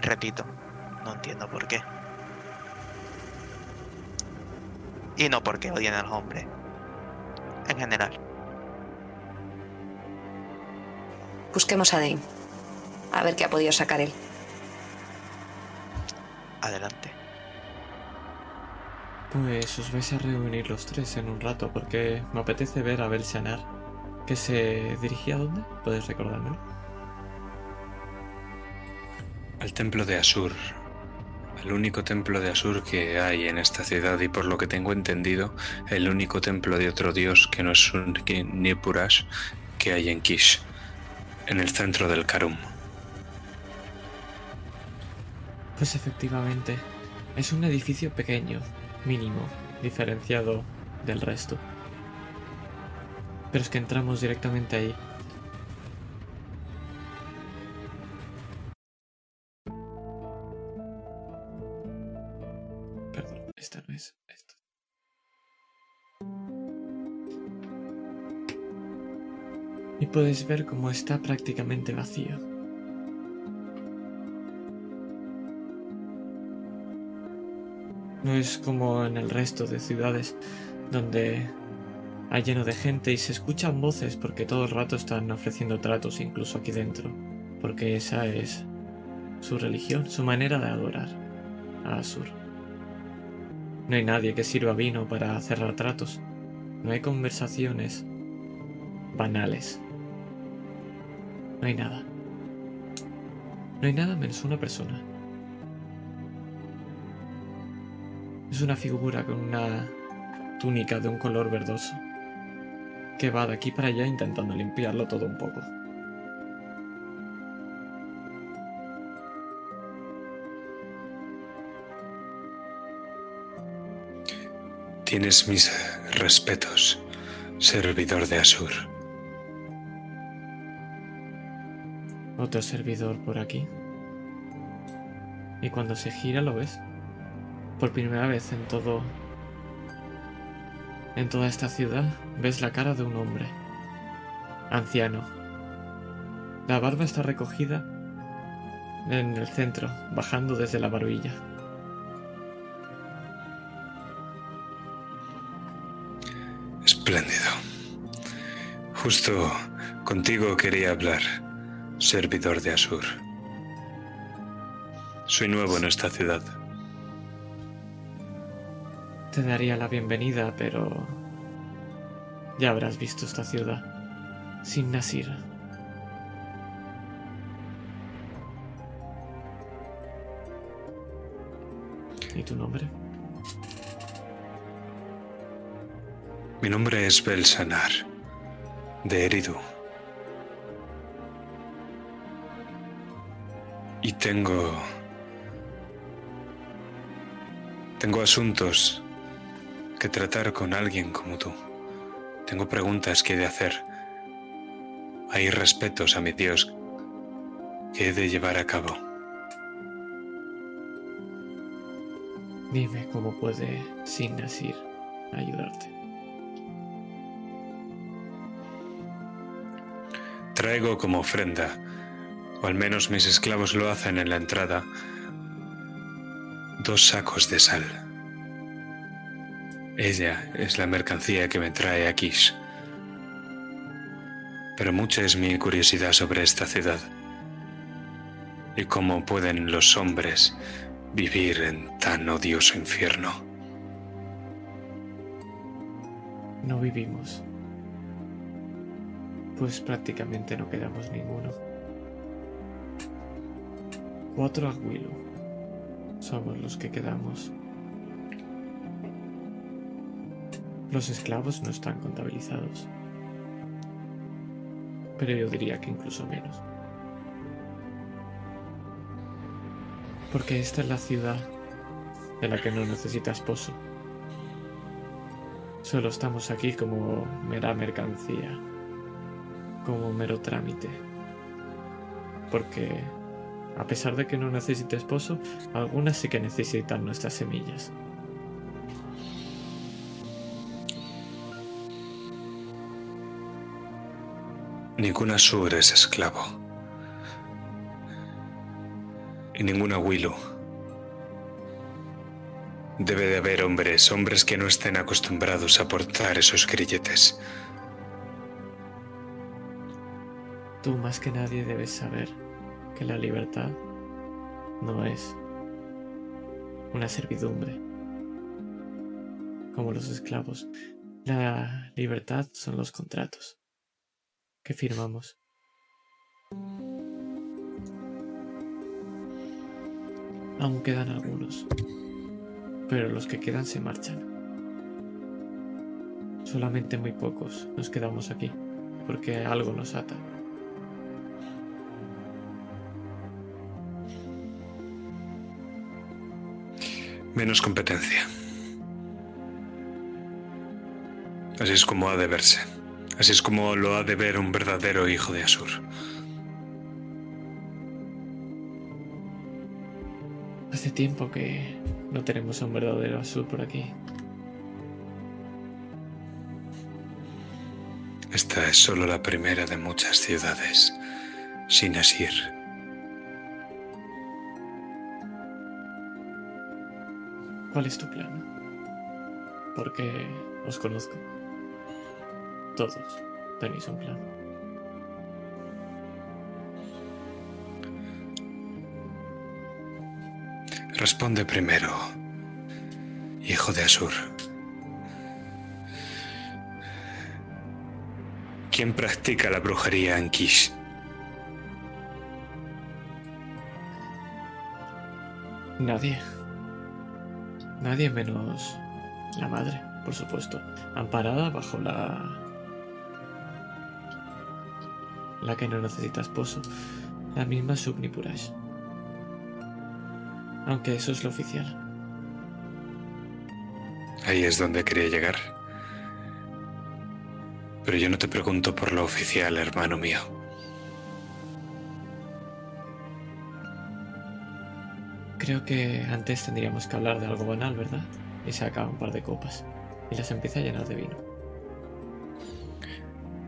Repito, no entiendo por qué. Y no porque odien a los hombres. En general. Busquemos a Dane. A ver qué ha podido sacar él. Adelante. Pues os vais a reunir los tres en un rato porque me apetece ver a Belsanar. ¿Que se dirigía a dónde? ¿Puedes recordármelo? Al templo de Asur. El único templo de Asur que hay en esta ciudad y por lo que tengo entendido, el único templo de otro dios que no es un Nipurash que hay en Kish, en el centro del Karum. Pues efectivamente, es un edificio pequeño, mínimo, diferenciado del resto. Pero es que entramos directamente ahí. Perdón, esta no es. Esta. Y puedes ver cómo está prácticamente vacío. No es como en el resto de ciudades donde hay lleno de gente y se escuchan voces porque todo el rato están ofreciendo tratos incluso aquí dentro, porque esa es su religión, su manera de adorar a Asur. No hay nadie que sirva vino para cerrar tratos, no hay conversaciones banales, no hay nada. No hay nada menos una persona. Es una figura con una túnica de un color verdoso que va de aquí para allá intentando limpiarlo todo un poco. Tienes mis respetos, servidor de Asur. Otro servidor por aquí. Y cuando se gira lo ves. Por primera vez en todo... En toda esta ciudad ves la cara de un hombre. Anciano. La barba está recogida En el centro, bajando desde la barbilla. Espléndido. Justo contigo quería hablar, servidor de Asur. Soy nuevo en esta ciudad. Te daría la bienvenida, pero ya habrás visto esta ciudad. Sin Nasir. ¿Y tu nombre? Mi nombre es Belsanar, de Eridu. Y tengo... Tengo asuntos que tratar con alguien como tú. Tengo preguntas que he de hacer. Hay respetos a mi Dios que he de llevar a cabo. Dime cómo puede Sin Nasir ayudarte. Traigo como ofrenda, o al menos mis esclavos lo hacen en la entrada, dos sacos de sal. Ella es la mercancía que me trae a Kish. Pero mucha es mi curiosidad sobre esta ciudad y cómo pueden los hombres vivir en tan odioso infierno. No vivimos. Pues prácticamente no quedamos ninguno. Cuatro Aguilu. Somos los que quedamos. Los esclavos no están contabilizados. Pero yo diría que incluso menos. Porque esta es la ciudad de la que no necesita esposo. Solo estamos aquí como mera mercancía, como mero trámite. Porque, a pesar de que no necesite esposo, algunas sí que necesitan nuestras semillas. Ninguna Sur es esclavo. Y ninguna Willow. Debe de haber hombres, hombres que no estén acostumbrados a portar esos grilletes. Tú más que nadie debes saber que la libertad no es una servidumbre como los esclavos. La libertad son los contratos que firmamos. Aún quedan algunos, pero los que quedan se marchan. Solamente muy pocos nos quedamos aquí, porque algo nos ata. Menos competencia. Así es como ha de verse. Así es como lo ha de ver un verdadero hijo de Asur. Hace tiempo que no tenemos a un verdadero Asur por aquí. Esta es solo la primera de muchas ciudades, sin Asir. ¿Cuál es tu plan? Porque os conozco. Todos tenéis un plan. Responde primero, hijo de Asur. ¿Quién practica la brujería en Kish? Nadie. Nadie menos la madre, por supuesto. Amparada bajo la... La que no necesita esposo. La misma Subnipurash. Aunque eso es lo oficial. Ahí es donde quería llegar. Pero yo no te pregunto por lo oficial, hermano mío. Creo que antes tendríamos que hablar de algo banal, ¿verdad? Y se acaba un par de copas. Y las empieza a llenar de vino.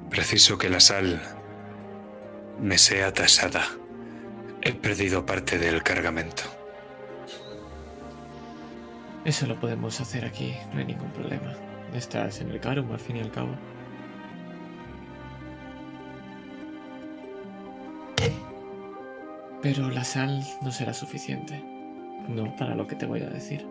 Preciso que la sal me sea tasada. He perdido parte del cargamento. Eso lo podemos hacer aquí, no hay ningún problema. Estás en el Carum al fin y al cabo. Pero la sal no será suficiente. No para lo que te voy a decir.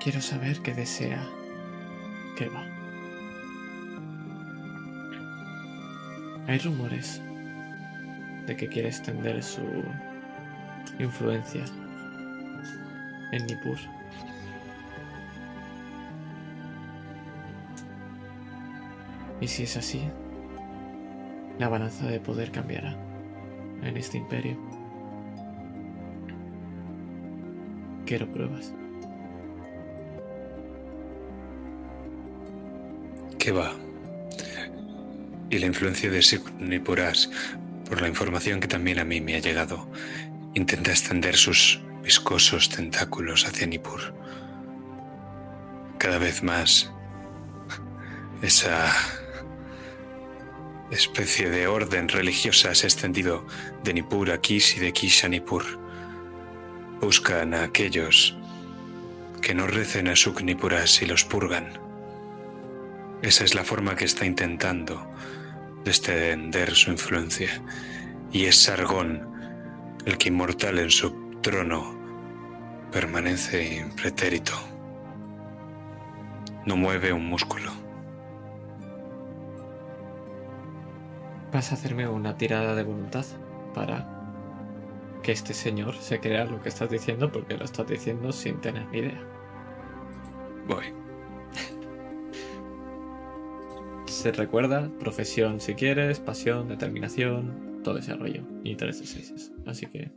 Quiero saber qué desea que va. Hay rumores de que quiere extender su influencia en Nippur. Y si es así, la balanza de poder cambiará en este imperio. Quiero pruebas. ¿Qué va? Y la influencia de Nipuras, por la información que también a mí me ha llegado, intenta extender sus viscosos tentáculos hacia Nippur. Cada vez más esa especie de orden religiosa se ha extendido de Nippur a Kish y de Kish a Nippur. Buscan a aquellos que no recen a Suknipuras y los purgan. Esa es la forma que está intentando de extender su influencia. Y es Sargón el que inmortal en su trono permanece impretérito. No mueve un músculo. Vas a hacerme una tirada de voluntad para que este señor se crea lo que estás diciendo porque lo estás diciendo sin tener ni idea. Voy. Se recuerda, profesión si quieres, pasión, determinación, todo ese rollo. Y tres de seis. Así que.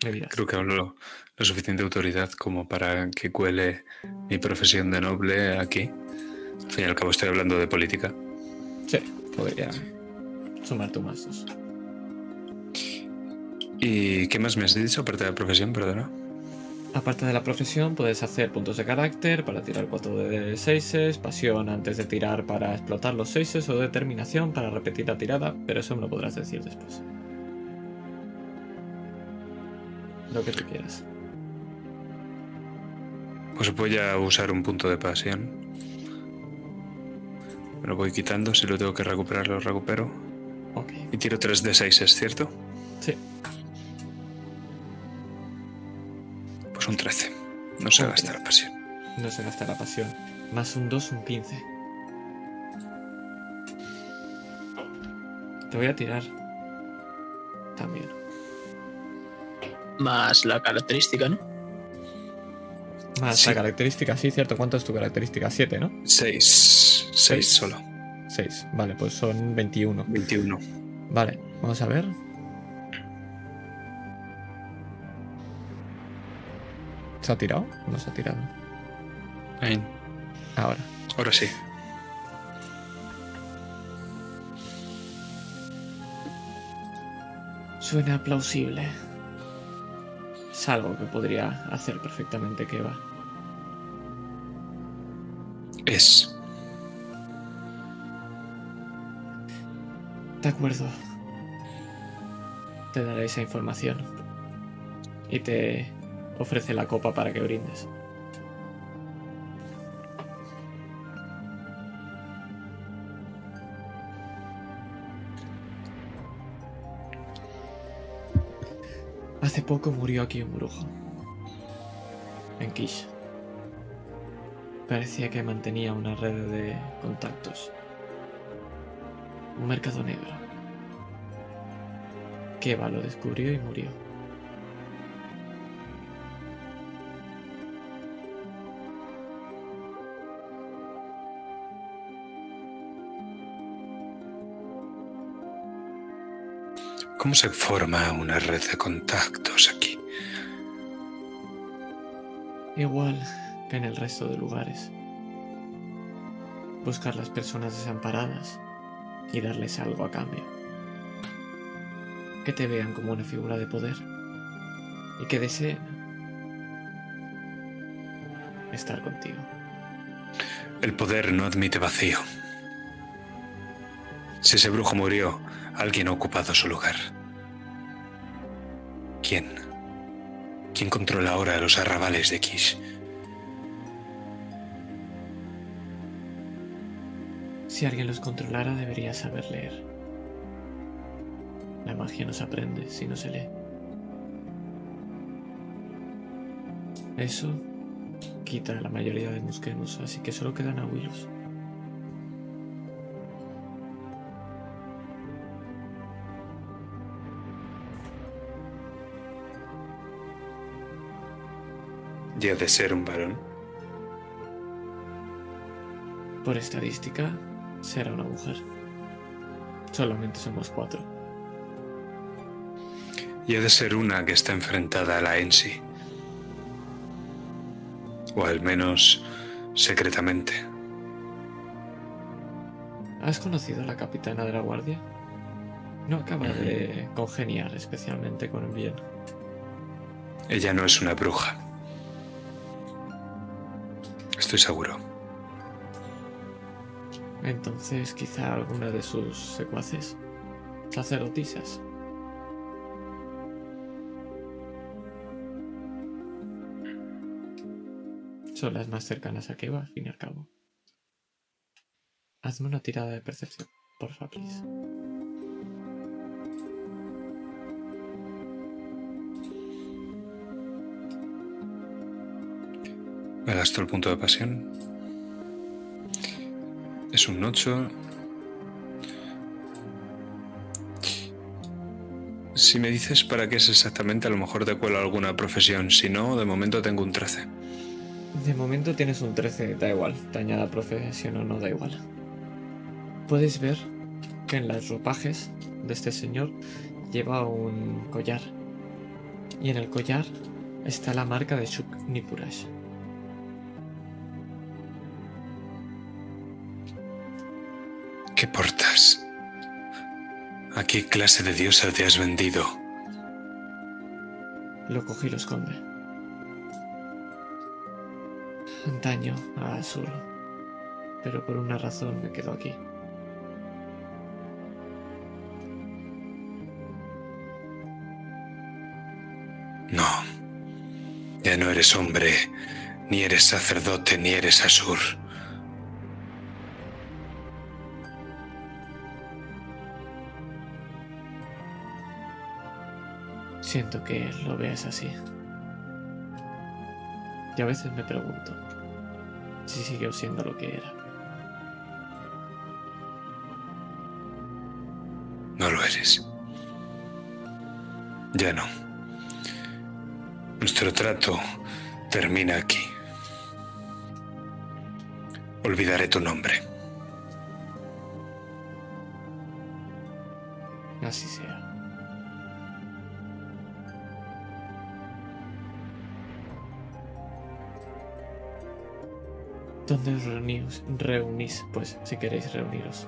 Creo que hablo lo, lo suficiente autoridad como para que cuele mi profesión de noble aquí. Al fin y al cabo estoy hablando de política. Sí, podría sumar tú más. ¿Y qué más me has dicho aparte de la profesión, perdona? Aparte de la profesión, puedes hacer puntos de carácter para tirar 4 de 6, pasión antes de tirar para explotar los 6 o determinación para repetir la tirada, pero eso me lo podrás decir después. Lo que tú quieras. Pues voy a usar un punto de pasión. Me lo voy quitando, si lo tengo que recuperar lo recupero. Y tiro 3 de 6, ¿es cierto? Sí. Un 13. No se gasta la pasión. No se gasta la pasión. Más un 2, un 15. Te voy a tirar. También. Más la característica, ¿no? Más Sí. la característica, sí, cierto. ¿Cuánto es tu característica? 7, ¿no? 6. 6 Seis. solo. 6. Vale, pues son 21. 21. Vale, vamos a ver. ¿Se ha tirado? ¿O no se ha tirado? Ahí. Ahora. Ahora sí. Suena plausible. Es algo que podría hacer perfectamente Keva. Es. De acuerdo. Te daré esa información. Y te ofrece la copa para que brindes. Hace poco murió aquí un brujo. En Kish. Parecía que mantenía una red de contactos. Un mercado negro. Keva lo descubrió y murió. ¿Cómo se forma una red de contactos aquí? Igual que en el resto de lugares. Buscar las personas desamparadas y darles algo a cambio. Que te vean como una figura de poder. y que deseen estar contigo. El poder no admite vacío. Si ese brujo murió, alguien ha ocupado su lugar. ¿Quién? ¿Quién controla ahora los arrabales de Kish? Si alguien los controlara, debería saber leer. La magia no se aprende si no se lee. Eso quita a la mayoría de musquenos, así que solo quedan. ¿Y ha de ser un varón? Por estadística, será una mujer. Solamente somos cuatro. Y ha de ser una que está enfrentada a la Ensi. O al menos secretamente. ¿Has conocido a la capitana de la guardia? No acaba de congeniar especialmente con el bien. Ella no es una bruja. Estoy seguro. Entonces quizá alguna de sus secuaces. Sacerdotisas. Son las más cercanas a Keva, al fin y al cabo. Hazme una tirada de percepción, porfa, please. Me gasto el punto de pasión. Es un 8. Si me dices para qué es exactamente, a lo mejor te cuelo alguna profesión. Si no, de momento tengo un 13. De momento tienes un 13, da igual, te añada profesión o no, da igual. Puedes ver que en los ropajes de este señor lleva un collar. Y en el collar está la marca de Shuk Nipurash. ¿Qué portas? ¿A qué clase de diosa te has vendido? Lo cogí y lo esconde. Antaño a Azur. Pero por una razón me quedo aquí. No. Ya no eres hombre, ni eres sacerdote, ni eres Asur. Siento que lo veas así. Y a veces me pregunto si siguió siendo lo que era. No lo eres. Ya no. Nuestro trato termina aquí. Olvidaré tu nombre. Así sea. ¿Dónde os reunís? reunís? Pues si queréis reuniros.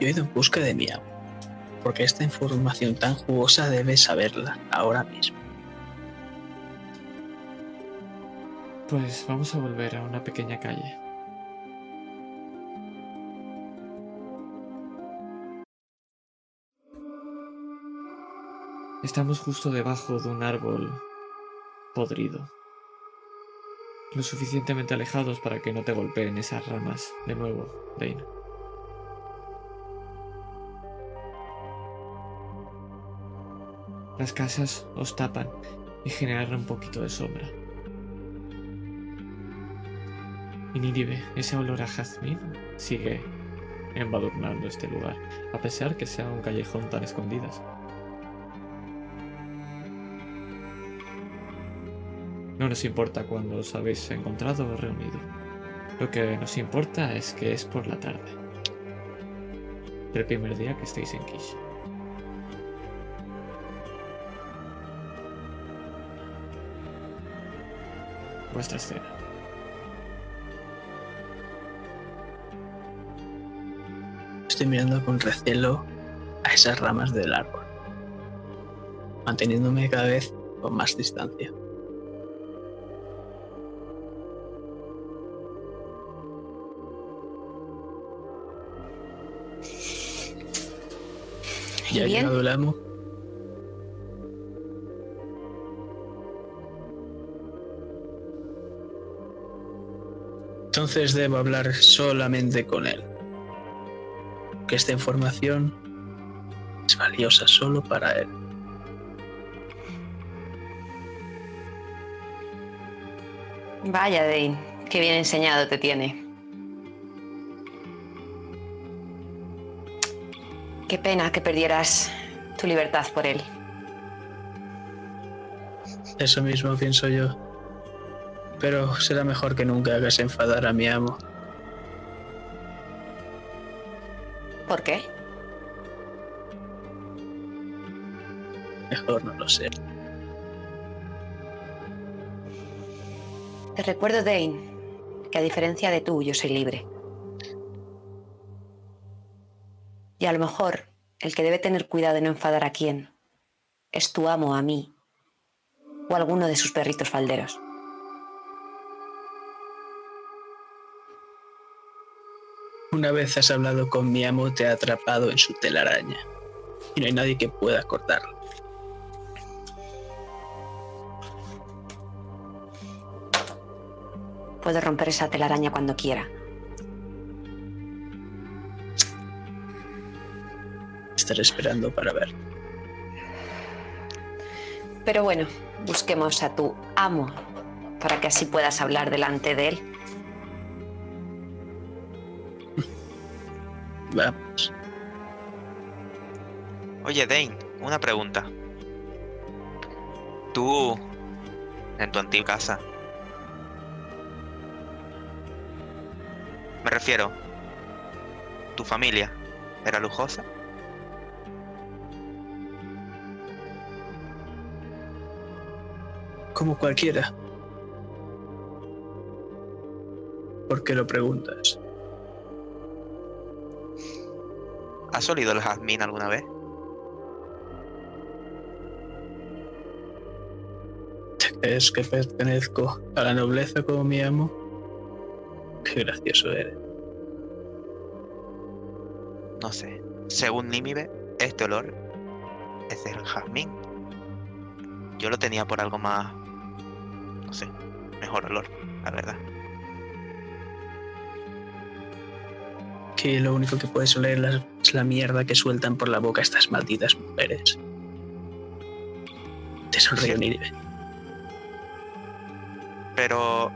Yo he ido en busca de mi amo, porque esta información tan jugosa debe saberla ahora mismo. Pues vamos a volver a una pequeña calle. Estamos justo debajo de un árbol podrido. Lo suficientemente alejados para que no te golpeen esas ramas de nuevo, Dane. Las casas os tapan y generan un poquito de sombra. Y Nínive, ese olor a jazmín sigue embadurnando este lugar, a pesar que sea un callejón tan escondidas. No nos importa cuándo os habéis encontrado o reunido. Lo que nos importa es que es por la tarde. El primer día que estéis en Kish. Vuestra escena. Estoy mirando con recelo a esas ramas del árbol, manteniéndome cada vez con más distancia. Ya ha bien? llegado el amo. Entonces debo hablar solamente con él. Que esta información es valiosa solo para él. Vaya, Dane, qué bien enseñado te tiene. Qué pena que perdieras tu libertad por él. Eso mismo pienso yo. Pero será mejor que nunca hagas enfadar a mi amo. ¿Por qué? Mejor no lo sé. Te recuerdo, Dane, que a diferencia de tú, yo soy libre. Y a lo mejor el que debe tener cuidado de no enfadar a quién es tu amo a mí o alguno de sus perritos falderos. Una vez has hablado con mi amo, te ha atrapado en su telaraña. Y no hay nadie que pueda cortarlo. Puedo romper esa telaraña cuando quiera. Esperando para ver. Pero bueno, busquemos a tu amo para que así puedas hablar delante de él. Vamos. Oye, Dane, una pregunta. Tú, en tu antigua casa. Me refiero, ¿tu familia era lujosa? Como cualquiera. ¿Por qué lo preguntas? ¿Has olido el jazmín alguna vez? ¿Es que pertenezco a la nobleza como mi amo? Qué gracioso eres. No sé. Según Nímibe, este olor es el jazmín. Yo lo tenía por algo más... No sé, mejor olor, la verdad. Que lo único que puedes oler es la mierda que sueltan por la boca estas malditas mujeres. Te sonrío, Nínive. Pero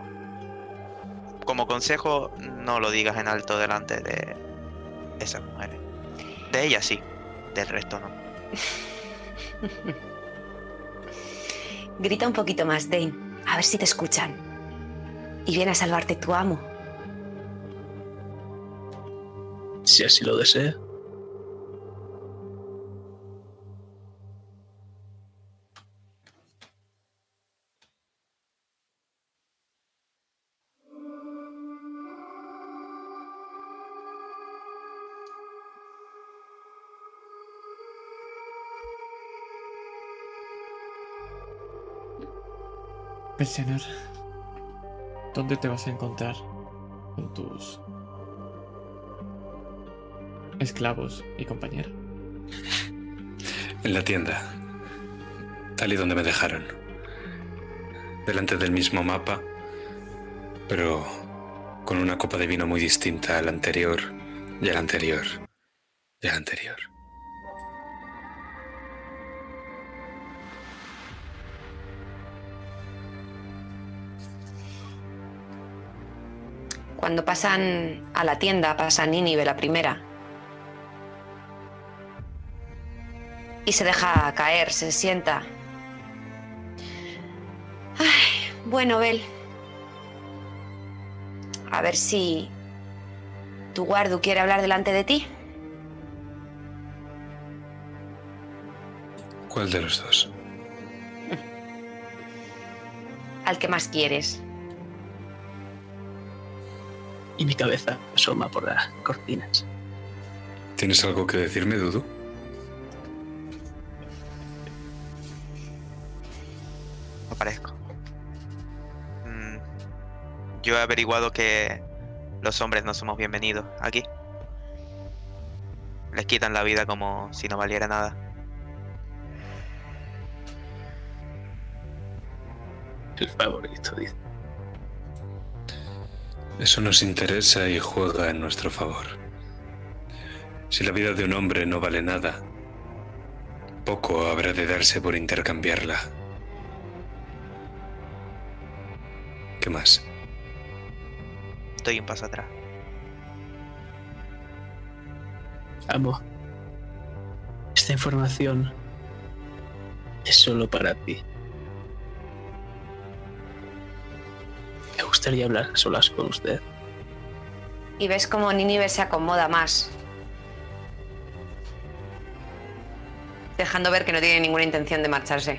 como consejo, no lo digas en alto delante de esas mujeres. De ellas sí, del resto no. Grita un poquito más, Dane, a ver si te escuchan. Y viene a salvarte tu amo. Si así lo desea. Pensioner, ¿dónde te vas a encontrar con tus esclavos y compañera? En la tienda. Tal y donde me dejaron. Delante del mismo mapa, pero con una copa de vino muy distinta al anterior y al anterior y al anterior. Cuando pasan a la tienda, pasa Nínive la primera. Y se deja caer, se sienta. Ay, bueno, Bel. A ver si tu guardo quiere hablar delante de ti. ¿Cuál de los dos? Al que más quieres. Y mi cabeza asoma por las cortinas. ¿Tienes algo que decirme, Dudu? Aparezco. Mm, yo he averiguado que los hombres no somos bienvenidos aquí. Les quitan la vida como si no valiera nada. El favorito, dice. Eso nos interesa y juega en nuestro favor. Si la vida de un hombre no vale nada, poco habrá de darse por intercambiarla. ¿Qué más? Estoy un paso atrás. Amo. Esta información es solo para ti. Gustaría hablar a solas con usted. Y ves cómo Nínive se acomoda más. Dejando ver que no tiene ninguna intención de marcharse.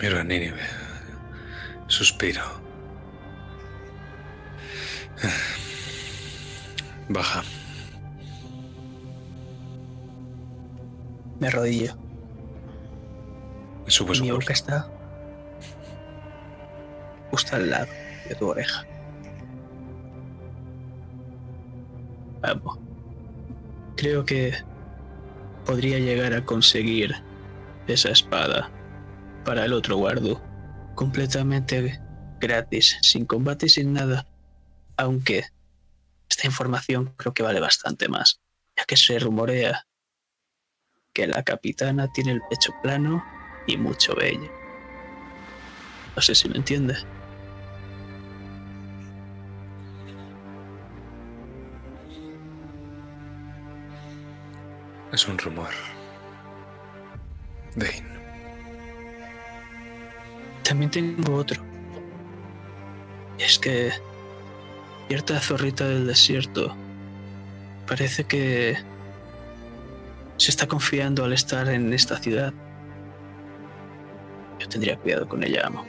Miro a Nínive. Suspiro. Baja. Me arrodillo. Su Mi boca está justo al lado de tu oreja. Amo. Creo que podría llegar a conseguir esa espada para el otro guardo completamente gratis, sin combate y sin nada. Aunque esta información creo que vale bastante más, ya que se rumorea que la capitana tiene el pecho plano y mucho bello. No sé si me entiende. Es un rumor. Dane. También tengo otro. Y es que cierta zorrita del desierto parece que se está confiando al estar en esta ciudad. Yo tendría cuidado con ella, amo.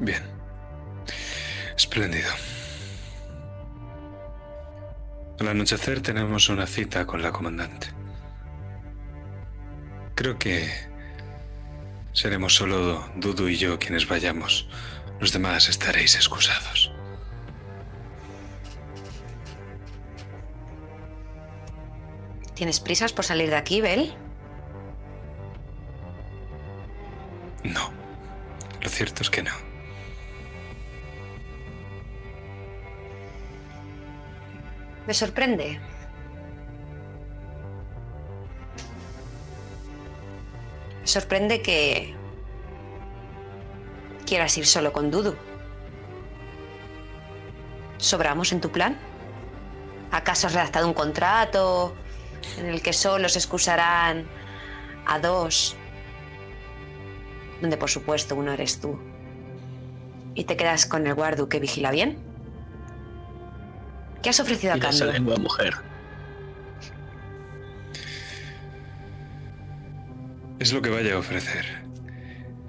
Bien. Espléndido. Al anochecer tenemos una cita con la comandante. Creo que seremos solo Dudu y yo quienes vayamos. Los demás estaréis excusados. ¿Tienes prisas por salir de aquí, Bel? No. Lo cierto es que no. Me sorprende. Sorprende que quieras ir solo con Dudu. ¿Sobramos en tu plan? ¿Acaso has redactado un contrato en el que solo se excusarán a dos? Donde por supuesto uno eres tú. ¿Y te quedas con el guardu que vigila bien? ¿Qué has ofrecido a Mira esa cambio? lengua, mujer. Es lo que vaya a ofrecer.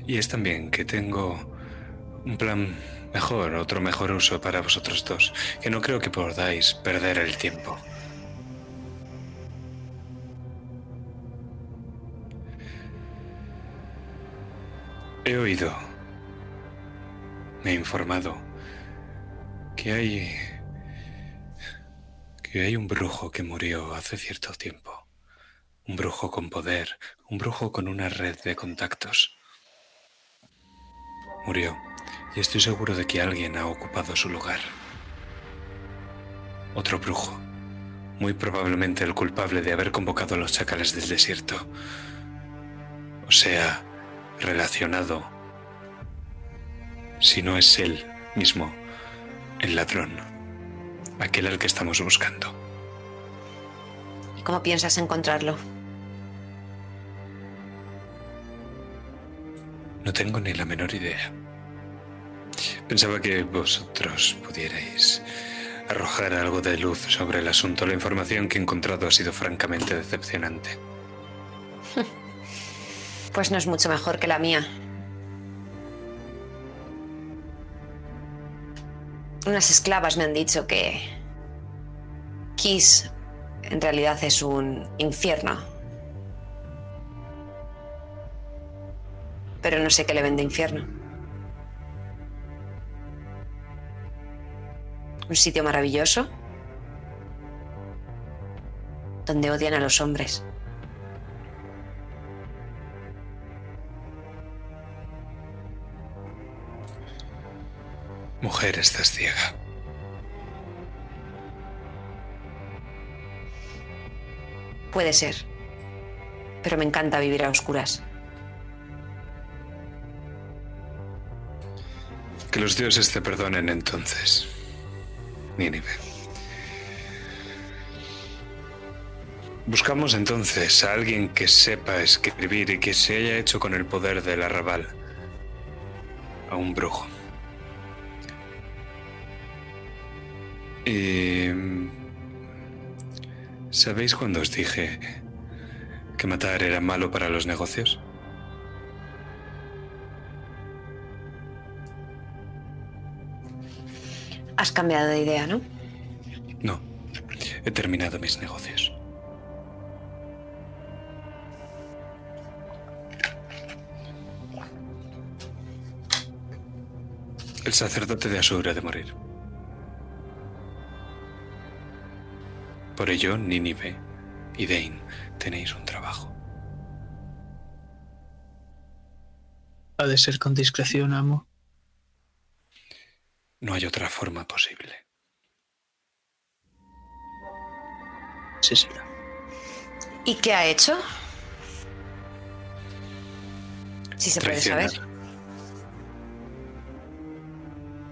Y es también que tengo un plan mejor, otro mejor uso para vosotros dos, que no creo que podáis perder el tiempo. He oído, me he informado, que hay que hay un brujo que murió hace cierto tiempo. Un brujo con poder, un brujo con una red de contactos. Murió, y estoy seguro de que alguien ha ocupado su lugar. Otro brujo, muy probablemente el culpable de haber convocado a los chacales del desierto. O sea, relacionado, si no es él mismo, el ladrón, aquel al que estamos buscando. ¿Y cómo piensas encontrarlo? No tengo ni la menor idea. Pensaba que vosotros pudierais arrojar algo de luz sobre el asunto. La información que he encontrado ha sido francamente decepcionante. Pues no es mucho mejor que la mía. Unas esclavas me han dicho que Kiss en realidad es un infierno. Pero no sé qué le vende infierno. Un sitio maravilloso donde odian a los hombres. Mujer, estás ciega. Puede ser. Pero me encanta vivir a oscuras. Que los dioses te perdonen entonces. Nínive. Buscamos entonces a alguien que sepa escribir y que se haya hecho con el poder del arrabal. A un brujo. Y... ¿Sabéis cuando os dije que matar era malo para los negocios? Has cambiado de idea, ¿no? No. He terminado mis negocios. El sacerdote de Asur ha de morir. Por ello, Nínive y Dane tenéis un trabajo. Ha de ser con discreción, amo. No hay otra forma posible. Sí será. ¿Y qué ha hecho? Si se puede Traicionar. saber.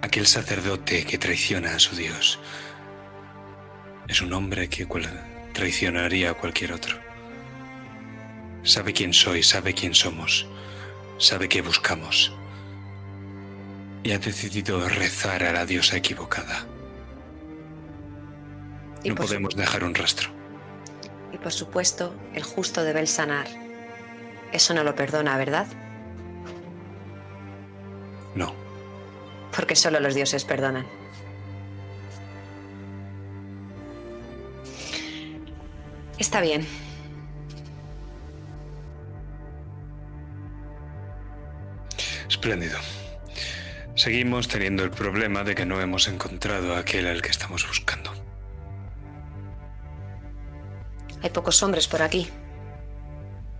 Aquel sacerdote que traiciona a su Dios es un hombre que traicionaría a cualquier otro. Sabe quién soy, sabe quién somos, sabe qué buscamos. Y ha decidido rezar a la diosa equivocada. Y No su- podemos dejar un rastro. y por supuesto, el justo debe el sanar. Eso no lo perdona, ¿verdad? No. Porque solo los dioses perdonan. Está bien. Espléndido. Seguimos teniendo el problema de que no hemos encontrado a aquel al que estamos buscando. Hay pocos hombres por aquí.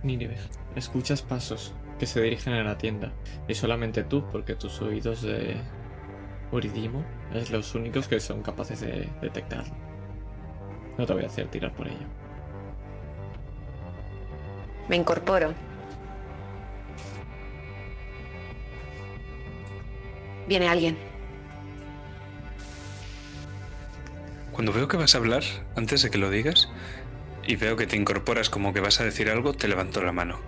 Nínive, escuchas pasos que se dirigen a la tienda. Y solamente tú, porque tus oídos de Uridimo es los únicos que son capaces de detectarlo. No te voy a hacer tirar por ello. Me incorporo. Viene alguien. Cuando veo que vas a hablar, antes de que lo digas, y veo que te incorporas como que vas a decir algo, te levanto la mano.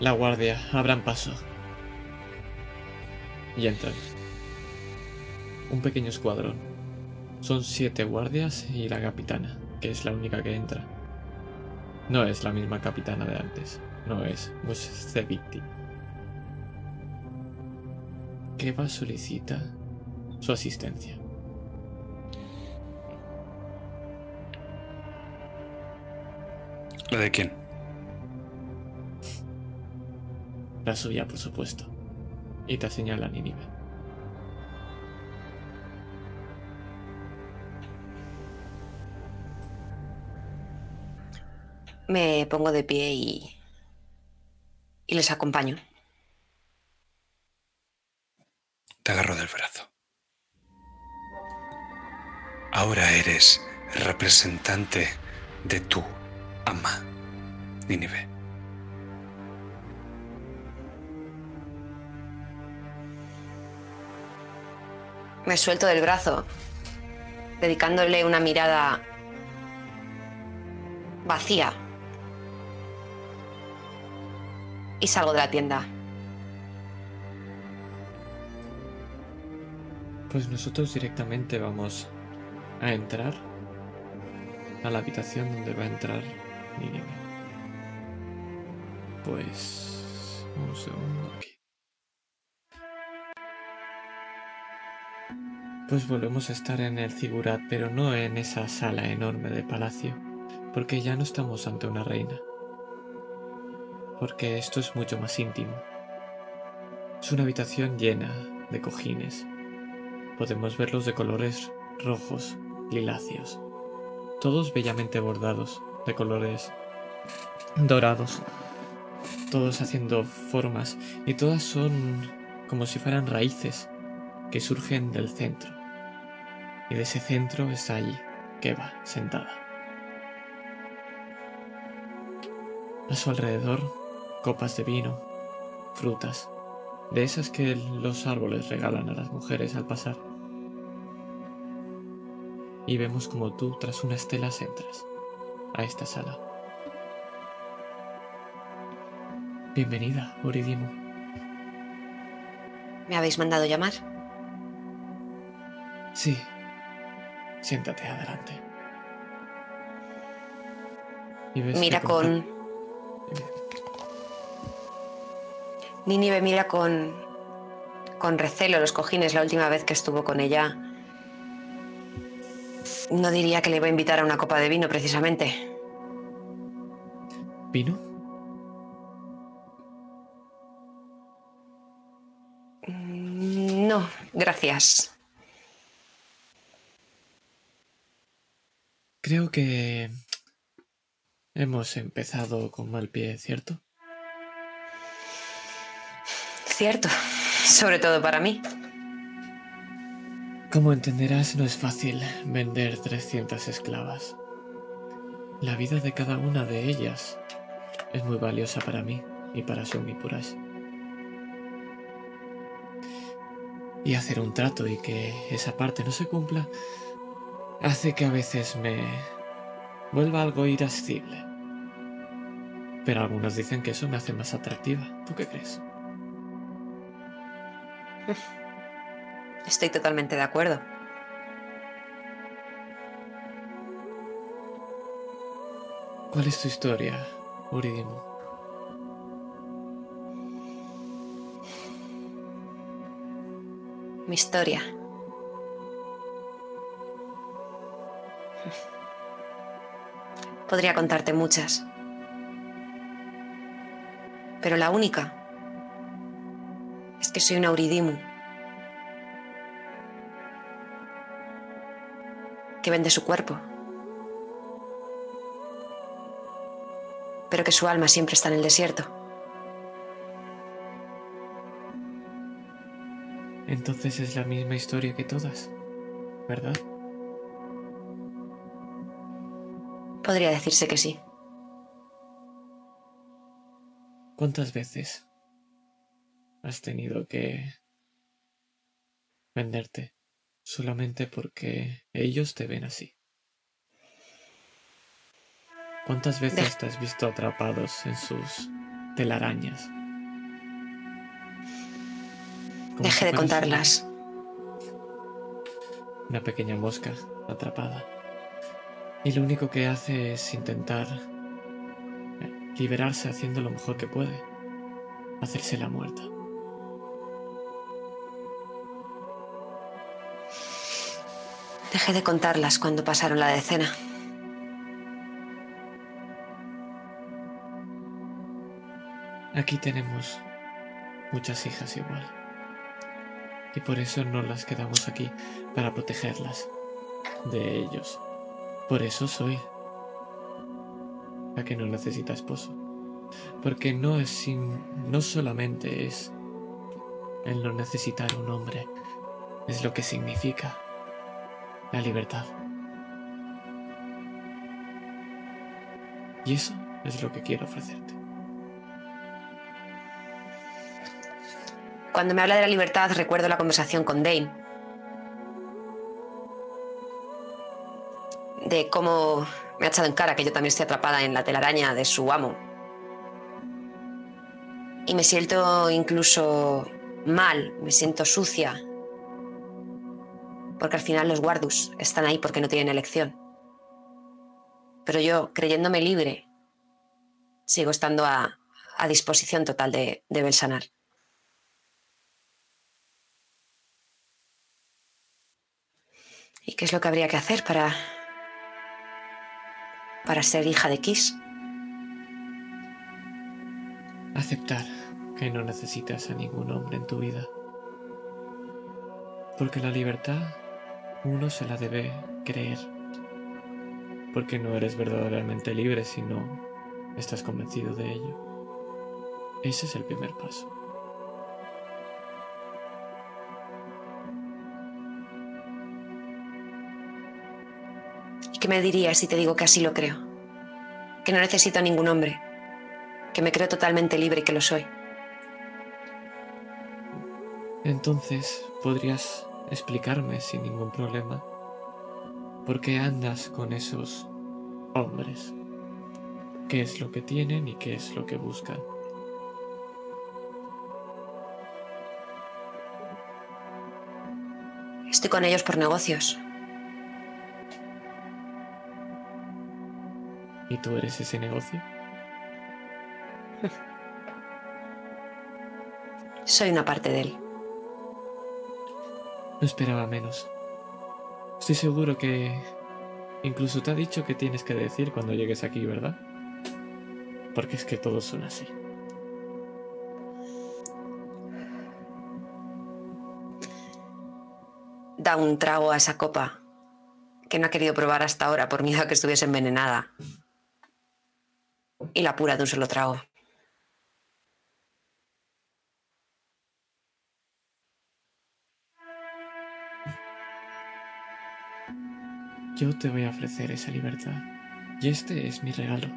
La guardia, abran paso. Y entran. Un pequeño escuadrón. Son siete guardias y la capitana, que es la única que entra. No es la misma capitana de antes. No es Muscevicti. Keva solicita su asistencia. ¿La de quién? La suya, por supuesto. Y te señala Nínive. Me pongo de pie y. y les acompaño. Te agarro del brazo. Ahora eres representante de tu ama, Nínive. Me suelto del brazo, dedicándole una mirada vacía. Y salgo de la tienda. Pues nosotros directamente vamos a entrar a la habitación donde va a entrar. Pues un segundo aquí. Pues volvemos a estar en el Zigurat, pero no en esa sala enorme de palacio, porque ya no estamos ante una reina. Porque esto es mucho más íntimo. Es una habitación llena de cojines. Podemos verlos de colores rojos, liláceos, todos bellamente bordados, de colores dorados, todos haciendo formas y todas son como si fueran raíces que surgen del centro. Y de ese centro está allí, Keva, sentada. A su alrededor, copas de vino, frutas, de esas que los árboles regalan a las mujeres al pasar. Y vemos como tú, tras una estela, entras a esta sala. Bienvenida, Uridimo. ¿Me habéis mandado llamar? Sí. Siéntate adelante. Y ves Mira con... Nínive mira con... con recelo los cojines la última vez que estuvo con ella. No diría que le iba a invitar a una copa de vino precisamente. ¿Vino? Mm, No, gracias. Creo que hemos empezado con mal pie, ¿cierto? Cierto, sobre todo para mí. Como entenderás, no es fácil vender 300 esclavas. La vida de cada una de ellas es muy valiosa para mí y para Sumi Purash. Y hacer un trato y que esa parte no se cumpla hace que a veces me vuelva algo irascible. Pero algunos dicen que eso me hace más atractiva. ¿Tú qué crees? Estoy totalmente de acuerdo. ¿Cuál es tu historia, Uridimo? Mi historia. Podría contarte muchas. Pero la única es que soy una Uridimu. Que vende su cuerpo. Pero que su alma siempre está en el desierto. Entonces es la misma historia que todas, ¿verdad? Podría decirse que sí. ¿Cuántas veces has tenido que venderte solamente porque ellos te ven así? ¿Cuántas veces te has visto atrapados en sus telarañas? Deje de contarlas. Una pequeña mosca atrapada. Y lo único que hace es intentar eh, liberarse haciendo lo mejor que puede. Hacerse la muerta. Dejé de contarlas cuando pasaron la decena. Aquí tenemos muchas hijas igual. Y por eso no las quedamos aquí, para protegerlas de ellos. Por eso soy la que no necesita esposo. Porque no es sin, no solamente es el no necesitar un hombre, es lo que significa la libertad. Y eso es lo que quiero ofrecerte. Cuando me habla de la libertad recuerdo la conversación con Dane. De cómo Me ha echado en cara que yo también estoy atrapada en la telaraña de su amo. Y me siento incluso mal, me siento sucia. Porque al final los guardus están ahí porque no tienen elección. Pero yo, creyéndome libre, sigo estando a, a disposición total de, de Belsanar. ¿Y qué es lo que habría que hacer para. para ser hija de Kiss? Aceptar que no necesitas a ningún hombre en tu vida. Porque la libertad uno se la debe creer. Porque no eres verdaderamente libre si no estás convencido de ello. Ese es el primer paso. ¿Y qué me dirías si te digo que así lo creo? Que no necesito a ningún hombre. Que me creo totalmente libre y que lo soy. Entonces, ¿podrías explicarme sin ningún problema por qué andas con esos hombres? ¿Qué es lo que tienen y qué es lo que buscan? Estoy con ellos por negocios. ¿Y tú eres ese negocio? Soy una parte de él. No esperaba menos. Estoy seguro que incluso te ha dicho que tienes que decir cuando llegues aquí, ¿verdad? Porque es que todos son así. Da un trago a esa copa que no ha querido probar hasta ahora por miedo a que estuviese envenenada. Y la pura de un solo trago. Yo te voy a ofrecer esa libertad. Y este es mi regalo.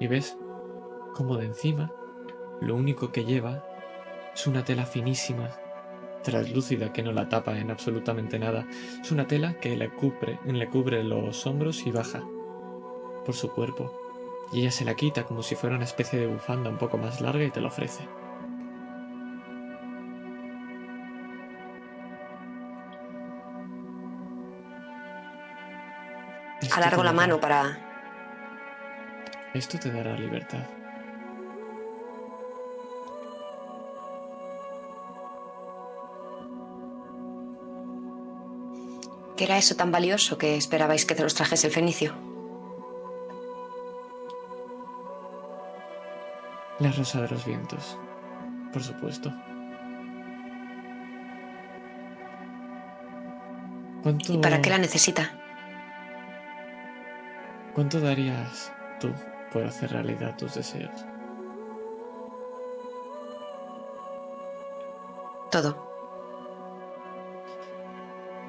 Y ves como de encima lo único que lleva es una tela finísima, translúcida que no la tapa en absolutamente nada. Es una tela que le cubre, le cubre los hombros y baja por su cuerpo. Y ella se la quita como si fuera una especie de bufanda un poco más larga y te la ofrece. Alargo la mano para... Esto te dará libertad. ¿Qué era eso tan valioso que esperabais que te los trajese el fenicio? La rosa de los vientos, por supuesto. ¿Cuánto, ¿Y para qué la necesita? ¿Cuánto darías tú por hacer realidad tus deseos? Todo.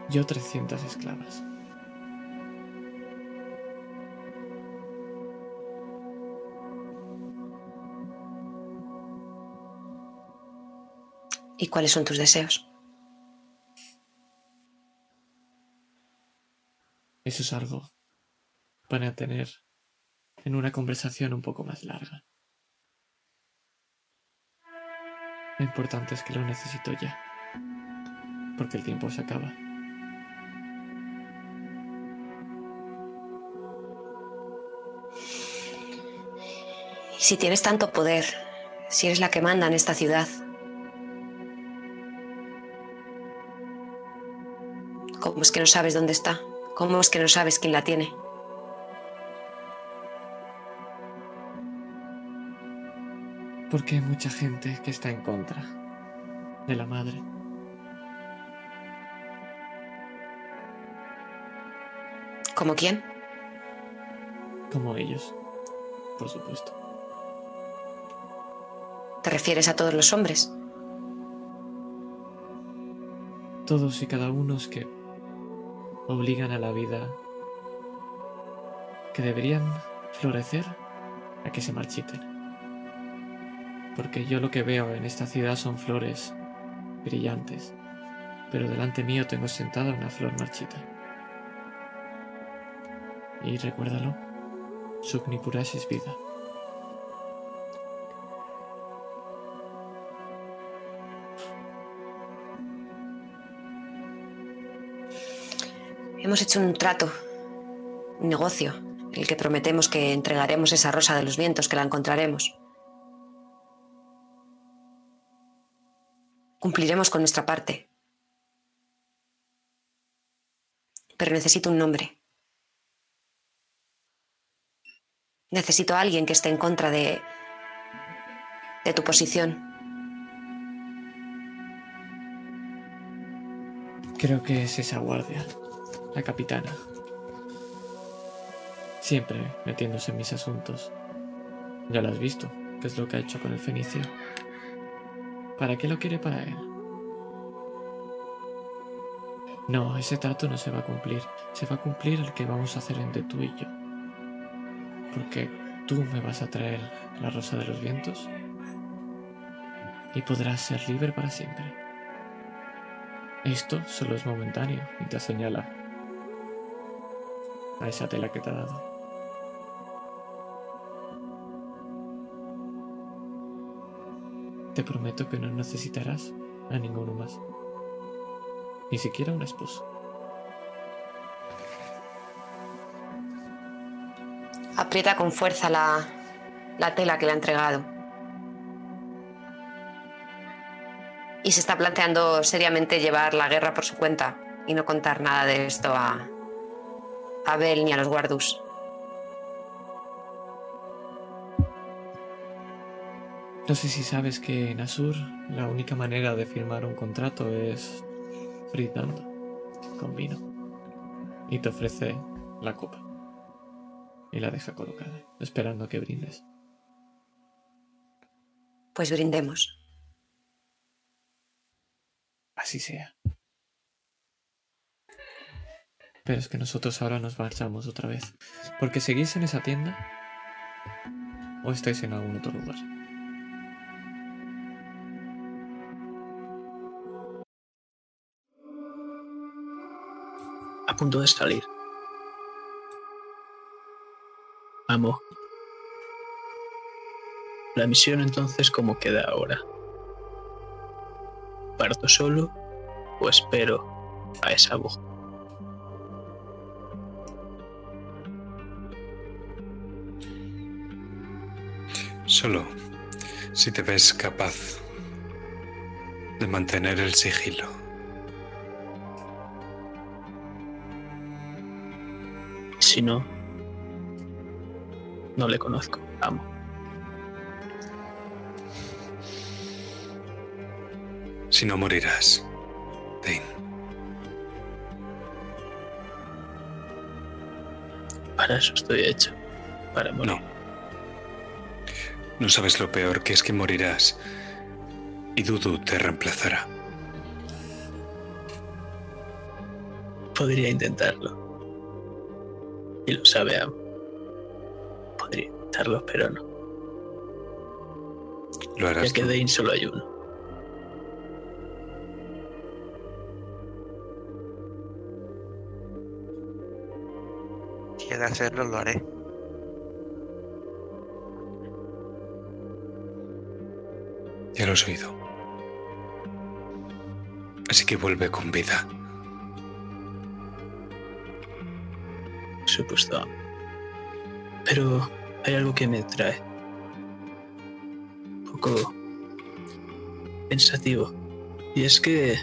Yo 300 esclavas. ¿Y cuáles son tus deseos? Eso es algo para tener en una conversación un poco más larga. Lo importante es que lo necesito ya, porque el tiempo se acaba. Si tienes tanto poder, si eres la que manda en esta ciudad, ¿cómo es que no sabes dónde está? ¿Cómo es que no sabes quién la tiene? Porque hay mucha gente que está en contra de la madre. ¿Como quién? Como ellos, por supuesto. ¿Te refieres a todos los hombres? Todos y cada uno que obligan a la vida que deberían florecer a que se marchiten. Porque yo lo que veo en esta ciudad son flores brillantes, pero delante mío tengo sentada una flor marchita. Y recuérdalo, Sugnipurash vida. Hemos hecho un trato, un negocio, en el que prometemos que entregaremos esa rosa de los vientos, que la encontraremos. Cumpliremos con nuestra parte. Pero necesito un nombre. Necesito a alguien que esté en contra de. de tu posición. Creo que es esa guardia, la capitana. Siempre metiéndose en mis asuntos. Ya lo has visto, qué es lo que ha hecho con el fenicio. ¿Para qué lo quiere para él? No, ese trato no se va a cumplir. Se va a cumplir el que vamos a hacer entre tú y yo. Porque tú me vas a traer la rosa de los vientos y podrás ser libre para siempre. Esto solo es momentáneo y te señala a esa tela que te ha dado. Te prometo que no necesitarás a ninguno más. Ni siquiera una esposa. Aprieta con fuerza la, la tela que le ha entregado. Y se está planteando seriamente llevar la guerra por su cuenta y no contar nada de esto a, a Bel ni a los guardus. No sé si sabes que en Asur la única manera de firmar un contrato es brindando con vino. Y te ofrece la copa. Y la deja colocada, esperando a que brindes. Pues brindemos. Así sea. Pero es que nosotros ahora nos marchamos otra vez. Porque seguís en esa tienda o estáis en algún otro lugar. Punto de salir. Amo. La misión entonces, ¿cómo queda ahora? ¿Parto solo o espero a esa voz? Solo si te ves capaz de mantener el sigilo. Si no, no le conozco. Amo. Si no morirás, Dane. Para eso estoy hecho. Para morir. No. No sabes lo peor que es que morirás y Dudu te reemplazará. Podría intentarlo. Y lo sabe Amo. Podría intentarlo, pero no. Lo harás. Ya que. Dane solo hay uno. Si he de hacerlo, lo haré. Ya lo has oído. Así que vuelve con vida. Supuesto. Pero hay algo que me trae. Un poco pensativo. Y es que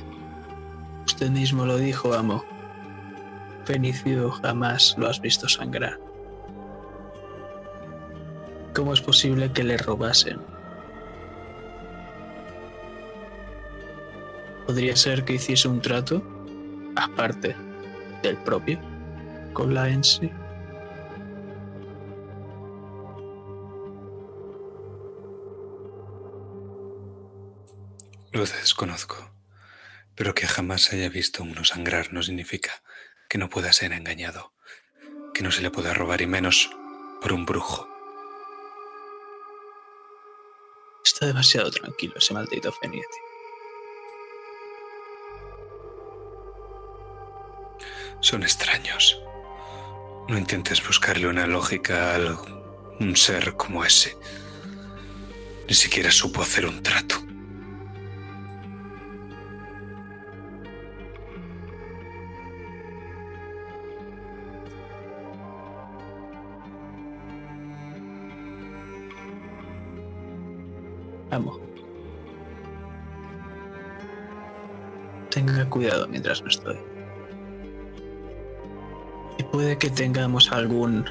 usted mismo lo dijo, amo. Fenicio jamás lo has visto sangrar. ¿Cómo es posible que le robasen? ¿Podría ser que hiciese un trato, aparte del propio, con la en sí? Lo desconozco. Pero que jamás haya visto uno sangrar no significa que no pueda ser engañado, que no se le pueda robar y menos por un brujo. Está demasiado tranquilo ese maldito Fenicio. Son extraños. No intentes buscarle una lógica a un ser como ese. Ni siquiera supo hacer un trato. Amo. Tenga cuidado mientras no estoy. Puede que tengamos algún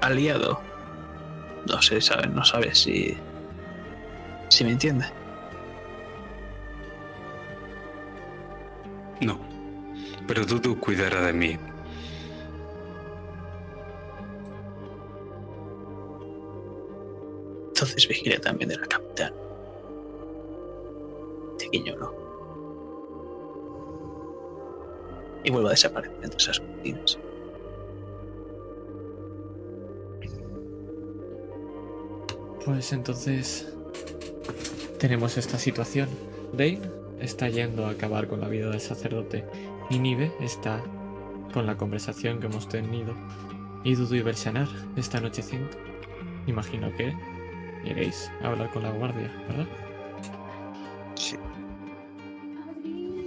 aliado. No sé, sabe, no sabe si. si me entiende. No. Pero Dudu cuidará de mí. Entonces vigile también de la capitán. Pequeño no. Y vuelvo a desaparecer entre esas cortinas. Pues entonces tenemos esta situación. Dane está yendo a acabar con la vida del sacerdote y Nive está con la conversación que hemos tenido. Y Dudu y Belsanar está anocheciendo. Imagino que iréis a hablar con la guardia, ¿verdad? Sí.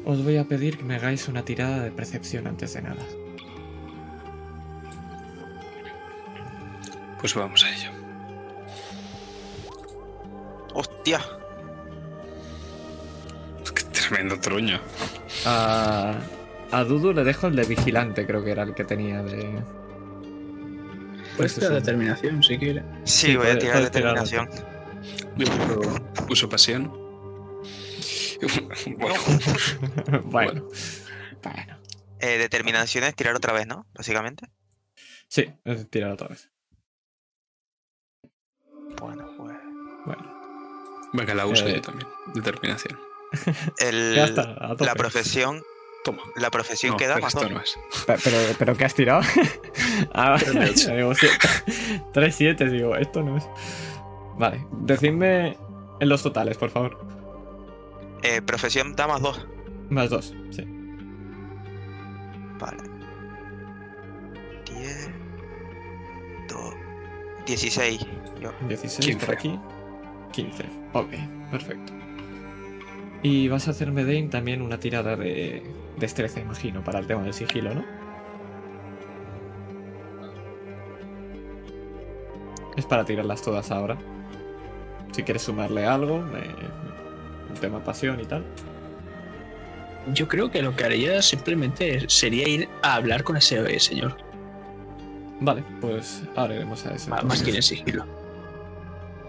Os voy a pedir que me hagáis una tirada de percepción antes de nada. Pues vamos a ello. ¡Hostia! Qué tremendo truño. A, a Dudu le dejo el de vigilante, creo que era el que tenía de. Puedes Este es tirar un- determinación si quiere. Sí, Sí, voy a tirar determinación. Uso, uso pasión. bueno, bueno. Bueno. Eh, determinación es tirar otra vez, ¿no? Básicamente. Sí, es tirar otra vez. Pues. Bueno. Venga, la uso Eh. yo también. Determinación. El, Ya está, a tope. la profesión. Toma. La profesión No, que da pero más no es. Pe- Pero, pero ¿qué has tirado? ah, Tres de ocho. digo, sí. 3-7, digo, esto no es. Vale, decidme en los totales, por favor. Eh, profesión da más dos. Más dos, sí. Vale. 10. 2. 16. Yo. 16 15. por aquí. 15. Ok, perfecto. Y vas a hacerme, Dane, también una tirada de destreza, imagino, para el tema del sigilo, ¿no? Es para tirarlas todas ahora. Si quieres sumarle algo, un tema pasión y tal. Yo creo que lo que haría simplemente sería ir a hablar con ese señor. Vale, pues ahora iremos a eso. Ma- Más que en el sigilo.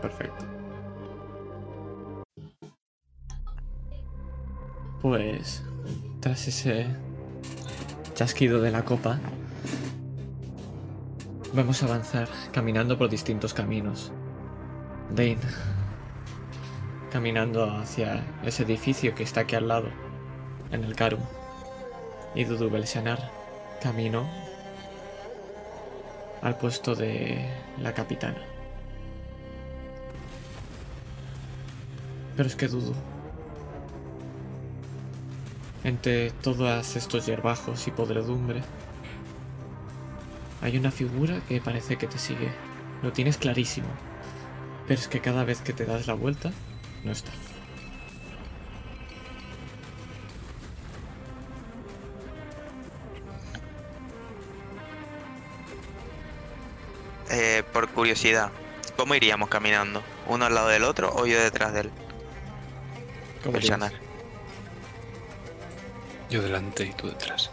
Perfecto. Pues tras ese chasquido de la copa, vamos a avanzar caminando por distintos caminos. Dane, caminando hacia ese edificio que está aquí al lado, en el Karum. Y Dudu Belsanar, camino al puesto de la capitana. Pero es que dudo. Entre todos estos hierbajos y podredumbre, hay una figura que parece que te sigue. Lo tienes clarísimo. Pero es que cada vez que te das la vuelta, no está. Eh, por curiosidad, ¿cómo iríamos caminando? ¿Uno al lado del otro o yo detrás de él? ¿Cómo. Yo delante y tú detrás.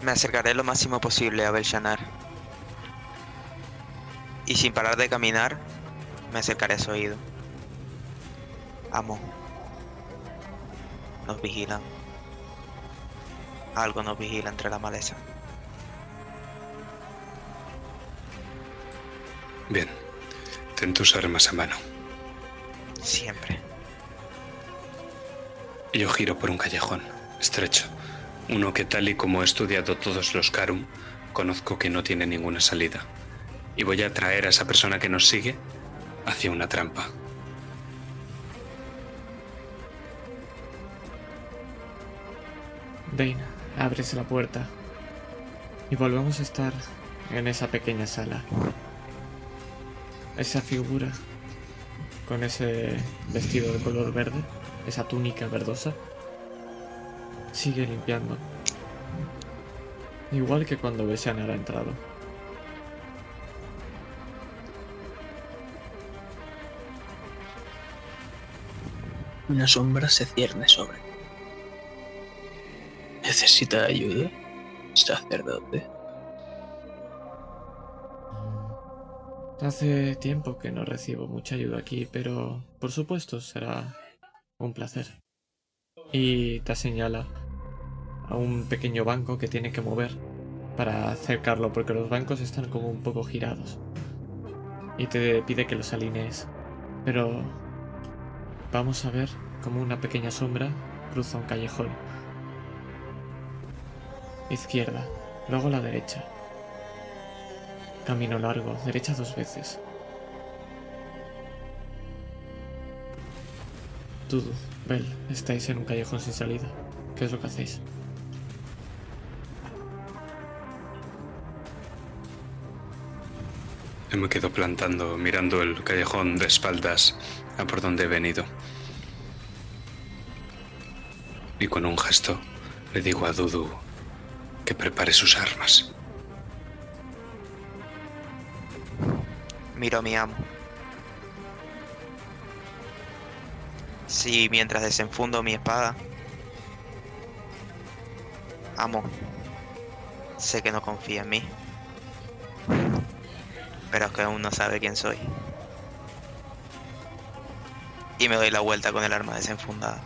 Me acercaré lo máximo posible a Belshanar. Y sin parar de caminar, me acercaré a su oído. Amo. Nos vigilan. Algo nos vigila entre la maleza. Bien. Ten tus armas a mano. Siempre. Yo giro por un callejón estrecho. Uno que tal y como he estudiado todos los Karum, conozco que no tiene ninguna salida. Y voy a traer a esa persona que nos sigue hacia una trampa. Dane, ábrese la puerta. Y volvemos a estar en esa pequeña sala. Esa figura con ese vestido de color verde, esa túnica verdosa, sigue limpiando. Igual que cuando Besian ha entrado. Una sombra se cierne sobre. ¿Necesita ayuda? Sacerdote. Hace tiempo que no recibo mucha ayuda aquí, pero por supuesto será un placer. Y te señala a un pequeño banco que tiene que mover para acercarlo, porque los bancos están como un poco girados. Y te pide que los alinees. Pero vamos a ver cómo una pequeña sombra cruza un callejón. Izquierda, luego la derecha. Camino largo, derecha dos veces. Tudo, Bell, estáis en un callejón sin salida. ¿Qué es lo que hacéis? Me quedo plantando, mirando el callejón de espaldas a por donde he venido. Y con un gesto le digo a Dudu que prepare sus armas. Miro a mi amo. Sí, mientras desenfundo mi espada. Amo. Sé que no confía en mí. Pero es que aún no sabe quién soy. Y me doy la vuelta con el arma desenfundada.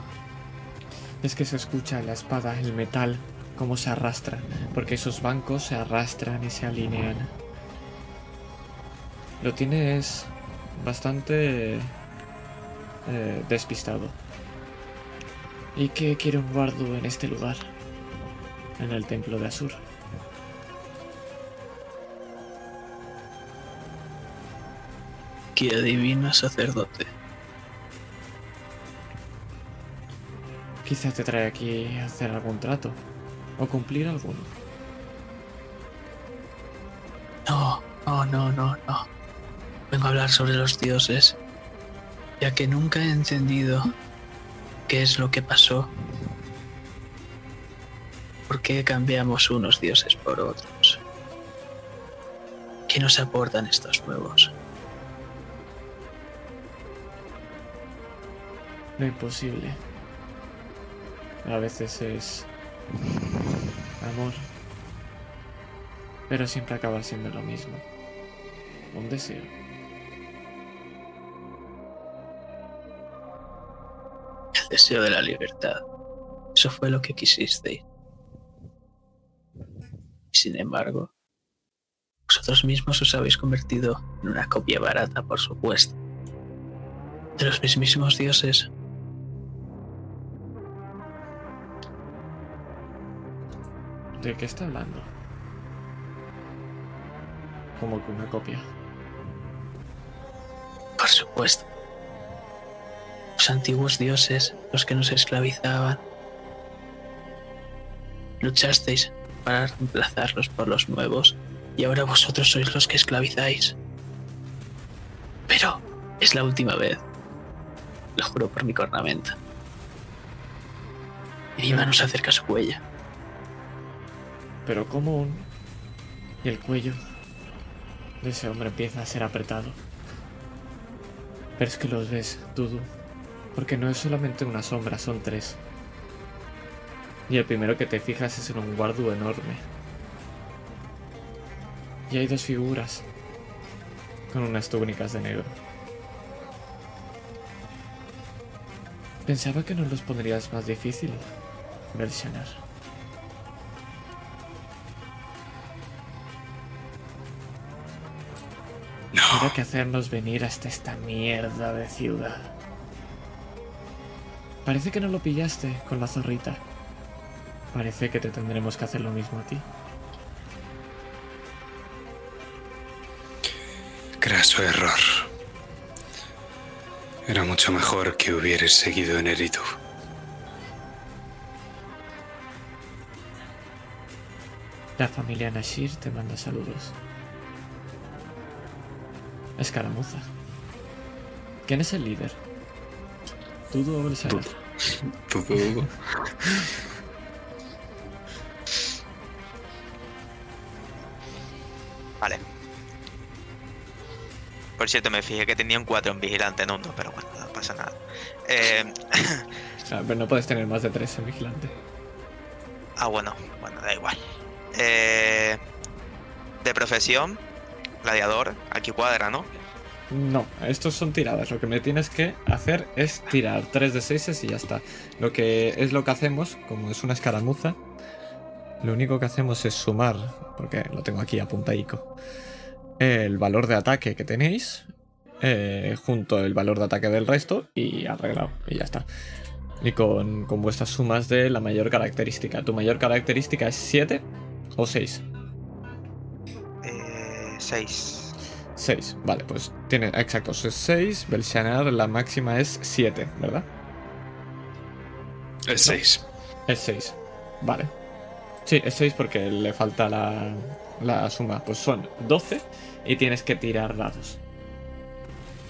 Es que se escucha la espada, el metal, cómo se arrastra, porque esos bancos se arrastran y se alinean. Lo tienes bastante eh, despistado. ¿Y qué quiere un guardo en este lugar? En el templo de Asur. ¿Qué adivina, sacerdote? Quizá te trae aquí a hacer algún trato. O cumplir alguno. No, no, no, no, no. Vengo a hablar sobre los dioses, ya que nunca he entendido qué es lo que pasó. ¿Por qué cambiamos unos dioses por otros? ¿Qué nos aportan estos nuevos? Lo imposible. A veces es amor. Pero siempre acaba siendo lo mismo. Un deseo. Deseo de la libertad. Eso fue lo que quisisteis. Sin embargo, vosotros mismos os habéis convertido en una copia barata, por supuesto, de los mismísimos dioses. ¿De qué está hablando? Como que una copia. Por supuesto. Los antiguos dioses, los que nos esclavizaban. Luchasteis para reemplazarlos por los nuevos y ahora vosotros sois los que esclavizáis. Pero es la última vez. Lo juro por mi cornamenta. Mano se acerca a su huella. Pero como. Y el cuello de ese hombre empieza a ser apretado. Pero es que los ves, Dudu. Porque no es solamente una sombra, son tres. Y el primero que te fijas es en un guardu enorme. Y hay dos figuras. Con unas túnicas de negro. Pensaba que nos los pondrías más difícil, Belshanar. Mira que hacernos venir hasta esta mierda de ciudad. Parece que no lo pillaste con la zorrita. Parece que te tendremos que hacer lo mismo a ti. Graso error. Era mucho mejor que hubieras seguido en Eritu. La familia Nashir te manda saludos. Escaramuza. ¿Quién es el líder? ¿Tú o Belsanar? Todo. Vale. Por cierto, me fijé que tenían cuatro en vigilante, no uno, pero bueno, no pasa nada. Eh, Ah, pero no puedes tener más de tres en vigilante. ah, bueno, bueno, da igual. Eh, de profesión, gladiador, aquí cuadra, ¿no? No, estos son tiradas. Lo que me tienes que hacer es tirar 3 de 6 y ya está. Lo que es lo que hacemos, como es una escaramuza, lo único que hacemos es sumar, porque lo tengo aquí apuntadico, el valor de ataque que tenéis, eh, junto el valor de ataque del resto y arreglado, y ya está. Y con, con vuestras sumas de la mayor característica. ¿Tu mayor característica es 7 o 6? Eh, seis. 6, vale, pues tiene, exacto, es 6, Belshanar la máxima es 7, ¿verdad? Es 6. Es 6, vale. Sí, es 6 porque le falta la, la suma, pues son 12 y tienes que tirar dados.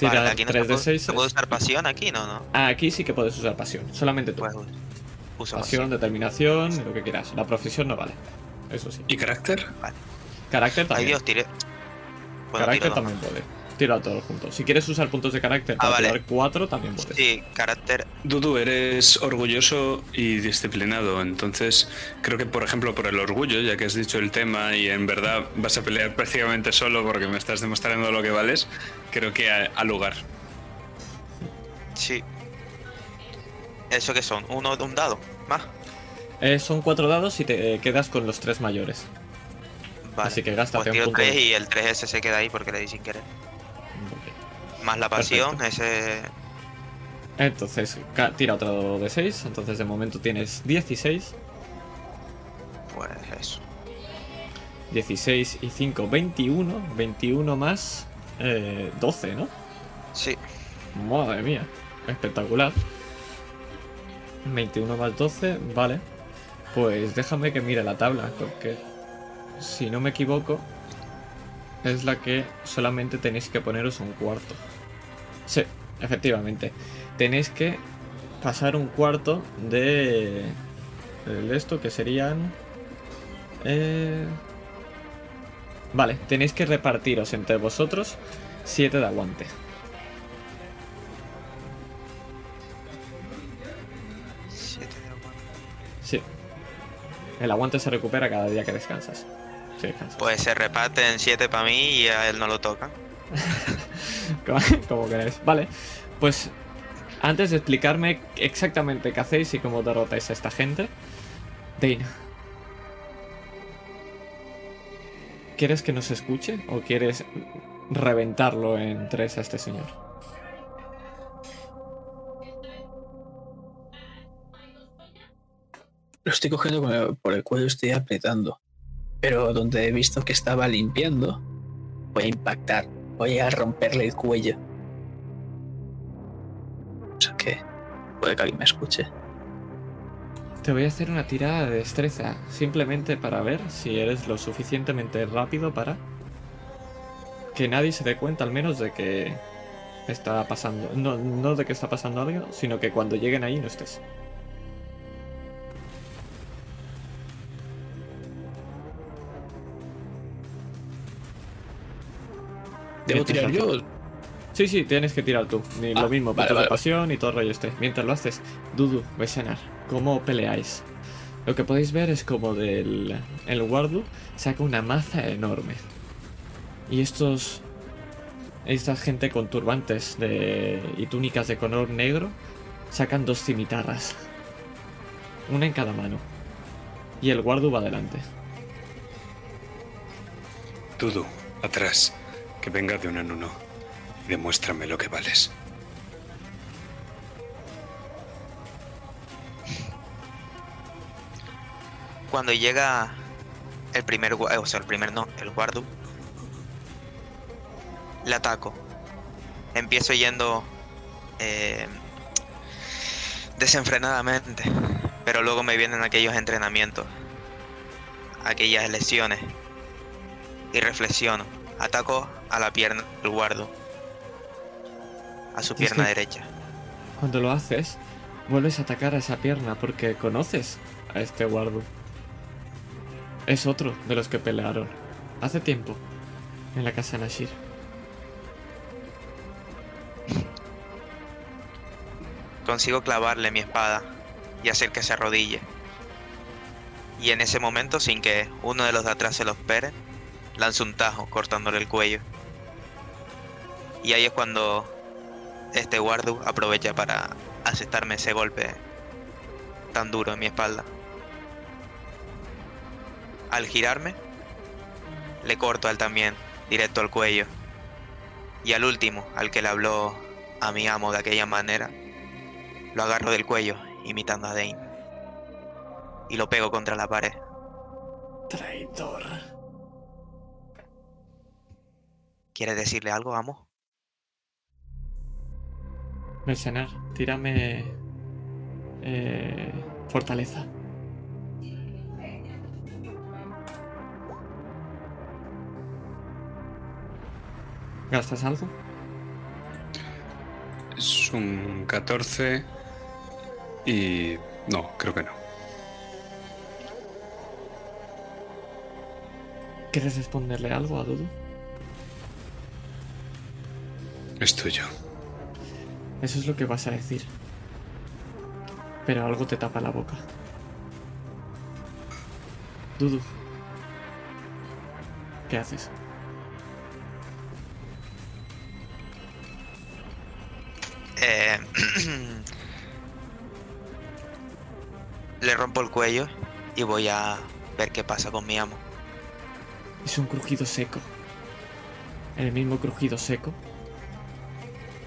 Vale, Tirar aquí no 3 se de puede, 6. ¿se puede usar pasión aquí? No, no. Aquí sí que puedes usar pasión, solamente tú. Pues uso Pasión, pasión. determinación, lo que quieras. La profesión no vale, eso sí. ¿Y carácter? Carácter Ay también. Dios, tiré. Carácter también puede. Tira todo junto. Si quieres usar puntos de carácter Ah, para vale. tirar 4, también puedes. Sí, carácter. Dudu, eres orgulloso y disciplinado, entonces creo que, por ejemplo, por el orgullo, ya que has dicho el tema y en verdad vas a pelear prácticamente solo porque me estás demostrando lo que vales, creo que a, a lugar. Sí. ¿Eso qué son? ¿Uno un dado? ¿Más? Eh, son 4 dados y te eh, quedas con los 3 mayores. Vale. Así que gástate Pues un tiro punto 3 de- y el 3 ese se queda ahí porque le di sin querer. Más la pasión, ese. Entonces, tira otro de 6. Entonces, de momento tienes 16. Pues eso. 16 y 5, 21. 21 más eh, 12, ¿no? Sí. Madre mía. Espectacular. 21 más 12, vale. Pues déjame que mire la tabla, porque si no me equivoco, es la que solamente tenéis que poneros un cuarto. Sí, efectivamente. Tenéis que pasar un cuarto de, de esto, que serían... eh, Vale, tenéis que repartiros entre vosotros 7 de aguante. Siete de aguante. Sí. El aguante se recupera cada día que descansas. Pues se reparten 7 para mí y a él no lo tocan. como, queráis. Vale, pues antes de explicarme exactamente qué hacéis y cómo derrotáis a esta gente, Dane. ¿Quieres que nos escuche o quieres reventarlo en tres a este señor? Lo estoy cogiendo por el cuello, estoy apretando. Pero donde he visto que estaba limpiando, voy a impactar. Voy a romperle el cuello. O sea que puede que alguien me escuche. Te voy a hacer una tirada de destreza, simplemente para ver si eres lo suficientemente rápido para que nadie se dé cuenta al menos de que está pasando. No, no de que está pasando algo, sino que cuando lleguen ahí no estés. ¿Debo tirar yo? Sí, sí, tienes que tirar tú. Ni Ah, lo mismo, vale, vale, pasión y todo el rollo este. Mientras lo haces, Dudu, Besanar, ¿cómo peleáis? Lo que podéis ver es como del el Wardu saca una maza enorme. Y estos. Esta gente con turbantes de, y túnicas de color negro sacan dos cimitarras. Una en cada mano. Y el Wardu va adelante. Dudu, atrás, que venga de uno en uno. Y demuéstrame lo que vales. Cuando llega el primer, o sea, el primer no, el guardu, le ataco. Empiezo yendo eh, desenfrenadamente, pero luego me vienen aquellos entrenamientos. aquellas lesiones y reflexiono. Ataco a la pierna del guardo. A su pierna que- derecha. Cuando lo haces, vuelves a atacar a esa pierna porque conoces a este guardo. Es otro de los que pelearon hace tiempo en la casa de Nashir. Consigo clavarle mi espada y hacer que se arrodille. Y en ese momento, sin que uno de los de atrás se lo espere, lanzo un tajo cortándole el cuello. Y ahí es cuando este guardo aprovecha para aceptarme ese golpe tan duro en mi espalda. Al girarme, le corto a él también, directo al cuello. Y al último, al que le habló a mi amo de aquella manera, lo agarro del cuello, imitando a Dane. Y lo pego contra la pared. Traidor. ¿Quieres decirle algo, amo? Mercenar, tírame. eh, fortaleza. ¿Gastas algo? Es un 14 y... No, creo que no. ¿Quieres responderle algo a Dudu? Es tuyo. Eso es lo que vas a decir. Pero algo te tapa la boca. Dudu. ¿Qué haces? Eh, Le rompo el cuello y voy a ver qué pasa con mi amo. Es un crujido seco. El mismo crujido seco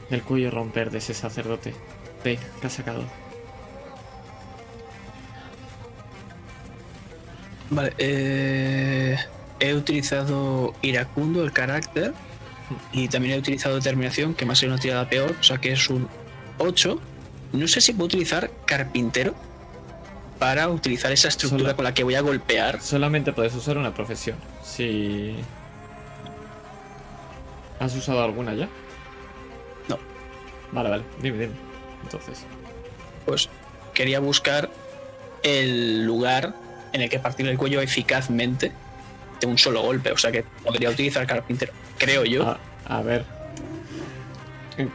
del cuello romper de ese sacerdote. Dave, ¿qué has sacado? Vale, eh, he utilizado iracundo, el carácter, y también he utilizado determinación, que me ha sido una tirada peor, o sea que es un 8. No sé si puedo utilizar carpintero para utilizar esa estructura con la que voy a golpear. Solamente puedes usar una profesión. Si. ¿Has usado alguna ya? Vale, vale. Dime, dime. Entonces. Pues quería buscar el lugar en el que partir el cuello eficazmente de un solo golpe, o sea que podría utilizar carpintero, creo yo. A, a ver.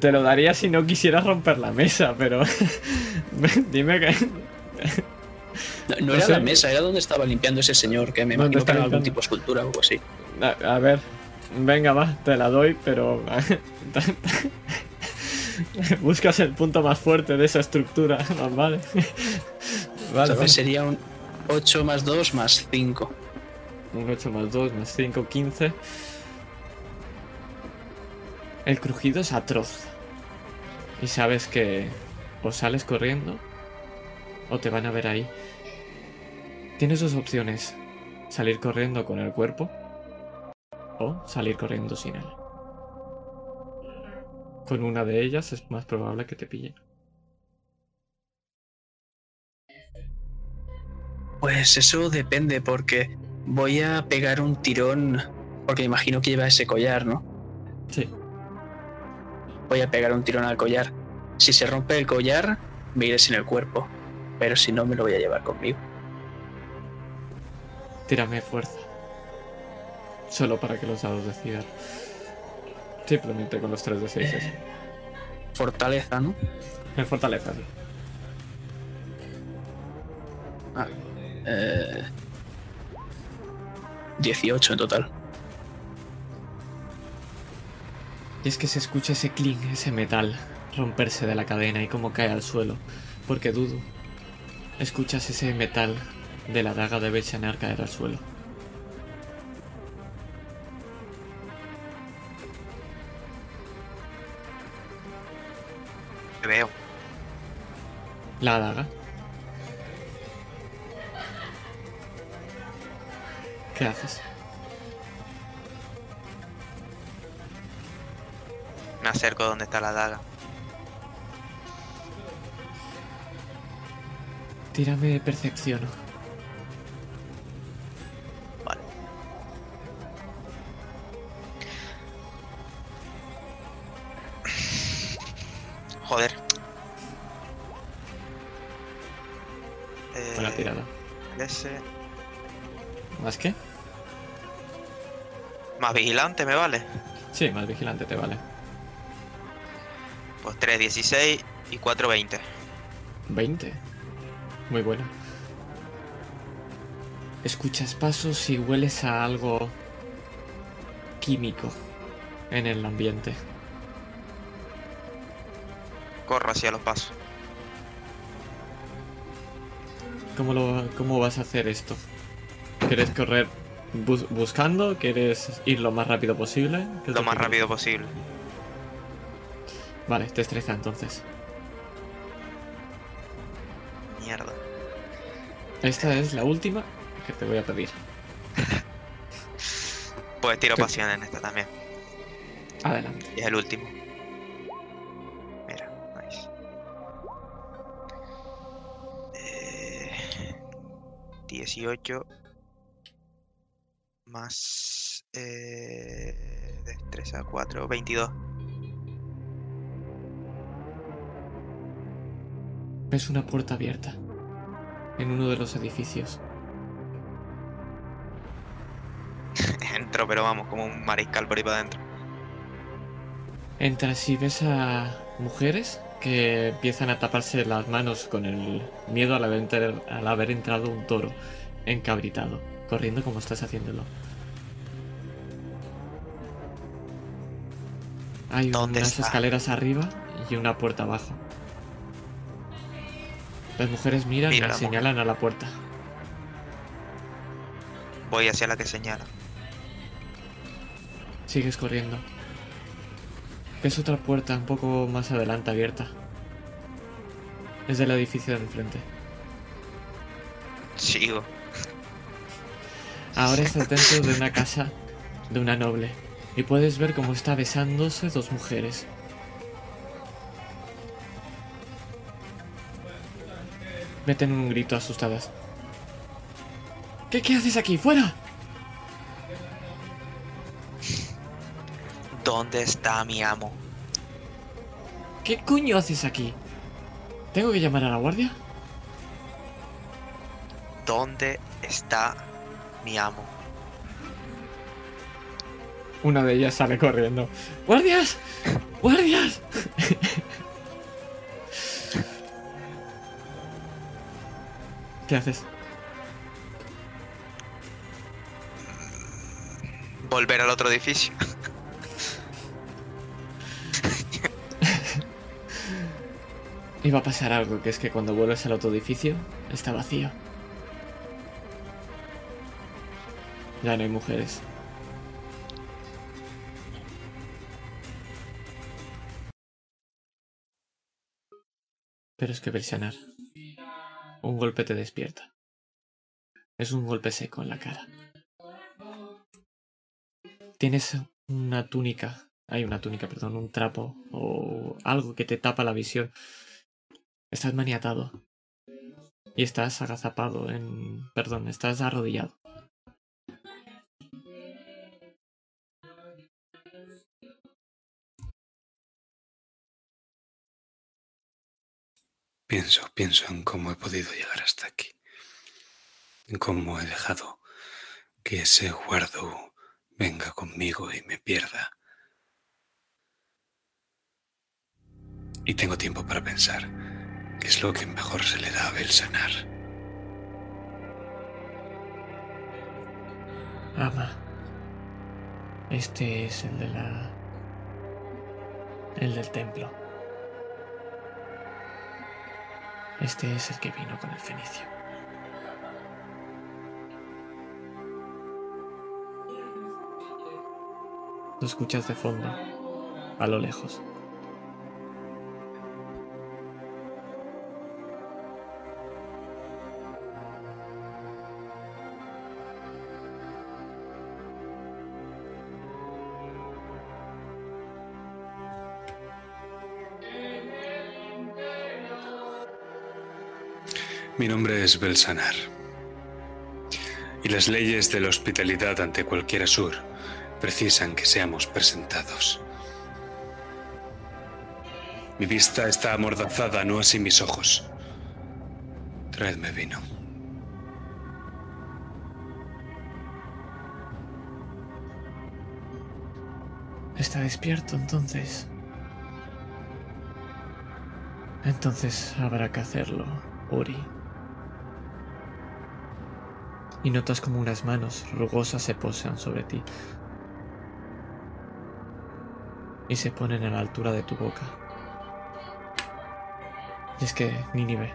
Te lo daría si no quisieras romper la mesa, pero. Dime que. No, no no era sé. la mesa, era donde estaba limpiando ese señor, que me ¿Dónde imagino que era algún tipo de escultura o algo así. A, a ver. Venga, va, te la doy, pero. Buscas el punto más fuerte de esa estructura, más vale. Vale, Entonces vale. sería un 8 más 2 más 5. Un 8 más 2 más 5, 15. El crujido es atroz. Y sabes que o sales corriendo o te van a ver ahí. Tienes dos opciones. Salir corriendo con el cuerpo o salir corriendo sin él. Con una de ellas es más probable que te pillen. Pues eso depende, porque voy a pegar un tirón, porque imagino que lleva ese collar, ¿no? Sí. Voy a pegar un tirón al collar. Si se rompe el collar, me iré sin el cuerpo. Pero si no, me lo voy a llevar conmigo. Tírame fuerza. Solo para que los dados decidan. Simplemente con los 3 de 6 eso. Fortaleza, ¿no? En fortaleza, sí. Ah, eh, 18 en total. Y es que se escucha ese clink, ese metal, romperse de la cadena y cómo cae al suelo. Porque dudo. Escuchas ese metal de la daga de Bechanar caer al suelo. Veo. La daga. ¿Qué haces? Me acerco donde está la daga. Tírame percepción. Joder. Buena eh, tirada. Ese. Eh? ¿Más qué? ¿Más vigilante me vale? Sí, más vigilante te vale. Pues 3, 16 y 4, 20. 20. Muy buena. Escuchas pasos y hueles a algo químico en el ambiente. Corro hacia los pasos. ¿Cómo, lo, cómo vas a hacer esto? ¿Quieres correr bus- buscando? ¿Quieres ir lo más rápido posible? ¿Qué es Lo más rápido posible. Vale, te estreza entonces. Mierda. Esta es la última que te voy a pedir. Pues tiro pasión en esta también. Adelante. Y es el último. 18 más eh, destreza 4, 22. Ves una puerta abierta en uno de los edificios. Entro, pero vamos, como un mariscal por ahí para adentro. Entras y ves a mujeres que empiezan a taparse las manos con el miedo al haber, al haber entrado un toro encabritado, corriendo como estás haciéndolo. Hay ¿Dónde unas está? escaleras arriba y una puerta abajo. Las mujeres miran Mira y la mujer. señalan a la puerta. Voy hacia la que señala. Sigues corriendo. Ves otra puerta un poco más adelante abierta. Es del edificio de enfrente. Sigo. Ahora estás dentro de una casa de una noble y puedes ver cómo está besándose dos mujeres. Meten un grito asustadas. ¿Qué, qué haces aquí? ¡Fuera! ¿Dónde está mi amo? ¿Qué coño haces aquí? ¿Tengo que llamar a la guardia? ¿Dónde está mi amo? Una de ellas sale corriendo. ¡Guardias! ¡Guardias! ¿Qué haces? Volver al otro edificio. Iba a pasar algo, que es que cuando vuelves al otro edificio, está vacío. Ya no hay mujeres. Pero es que Belsanar, un golpe te despierta. Es un golpe seco en la cara. Tienes una túnica, hay una túnica, perdón, un trapo o algo que te tapa la visión. Estás maniatado. Y estás agazapado en... Perdón, estás arrodillado. Pienso, pienso en cómo he podido llegar hasta aquí. En cómo he dejado que ese guardo venga conmigo y me pierda. Y tengo tiempo para pensar qué es lo que mejor se le da a Belsanar. Ama. Este es el de la... El del templo. Este es el que vino con el fenicio. Lo escuchas de fondo, a lo lejos. Mi nombre es Belsanar. Y las leyes de la hospitalidad ante cualquier Asur precisan que seamos presentados. Mi vista está amordazada, no así mis ojos. Traedme vino. Está despierto entonces. Entonces habrá que hacerlo, Uri. Y notas como unas manos rugosas se posan sobre ti. Y se ponen a la altura de tu boca. Y es que Nínive.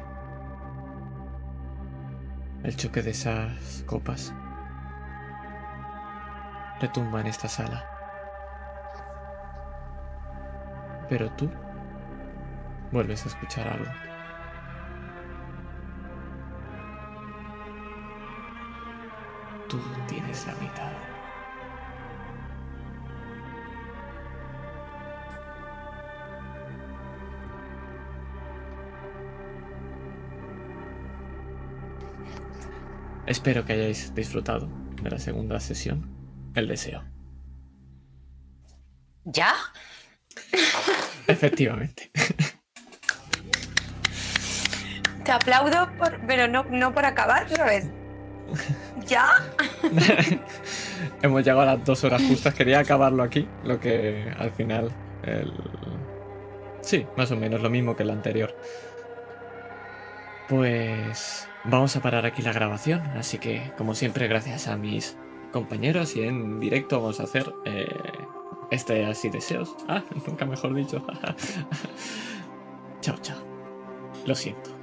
El choque de esas copas retumba en esta sala. Pero tú vuelves a escuchar algo. Tú tienes la mitad. Espero que hayáis disfrutado de la segunda sesión, el deseo. ¿Ya? Efectivamente. Te aplaudo, por- pero no, no por acabar otra vez. ¿Ya? Hemos llegado a las dos horas justas. Quería acabarlo aquí, lo que al final. Sí, más o menos lo mismo que el anterior. Pues vamos a parar aquí la grabación. Así que, como siempre, gracias a mis compañeros y en directo vamos a hacer eh, este así deseos. Ah, nunca mejor dicho. chao, chao. Lo siento.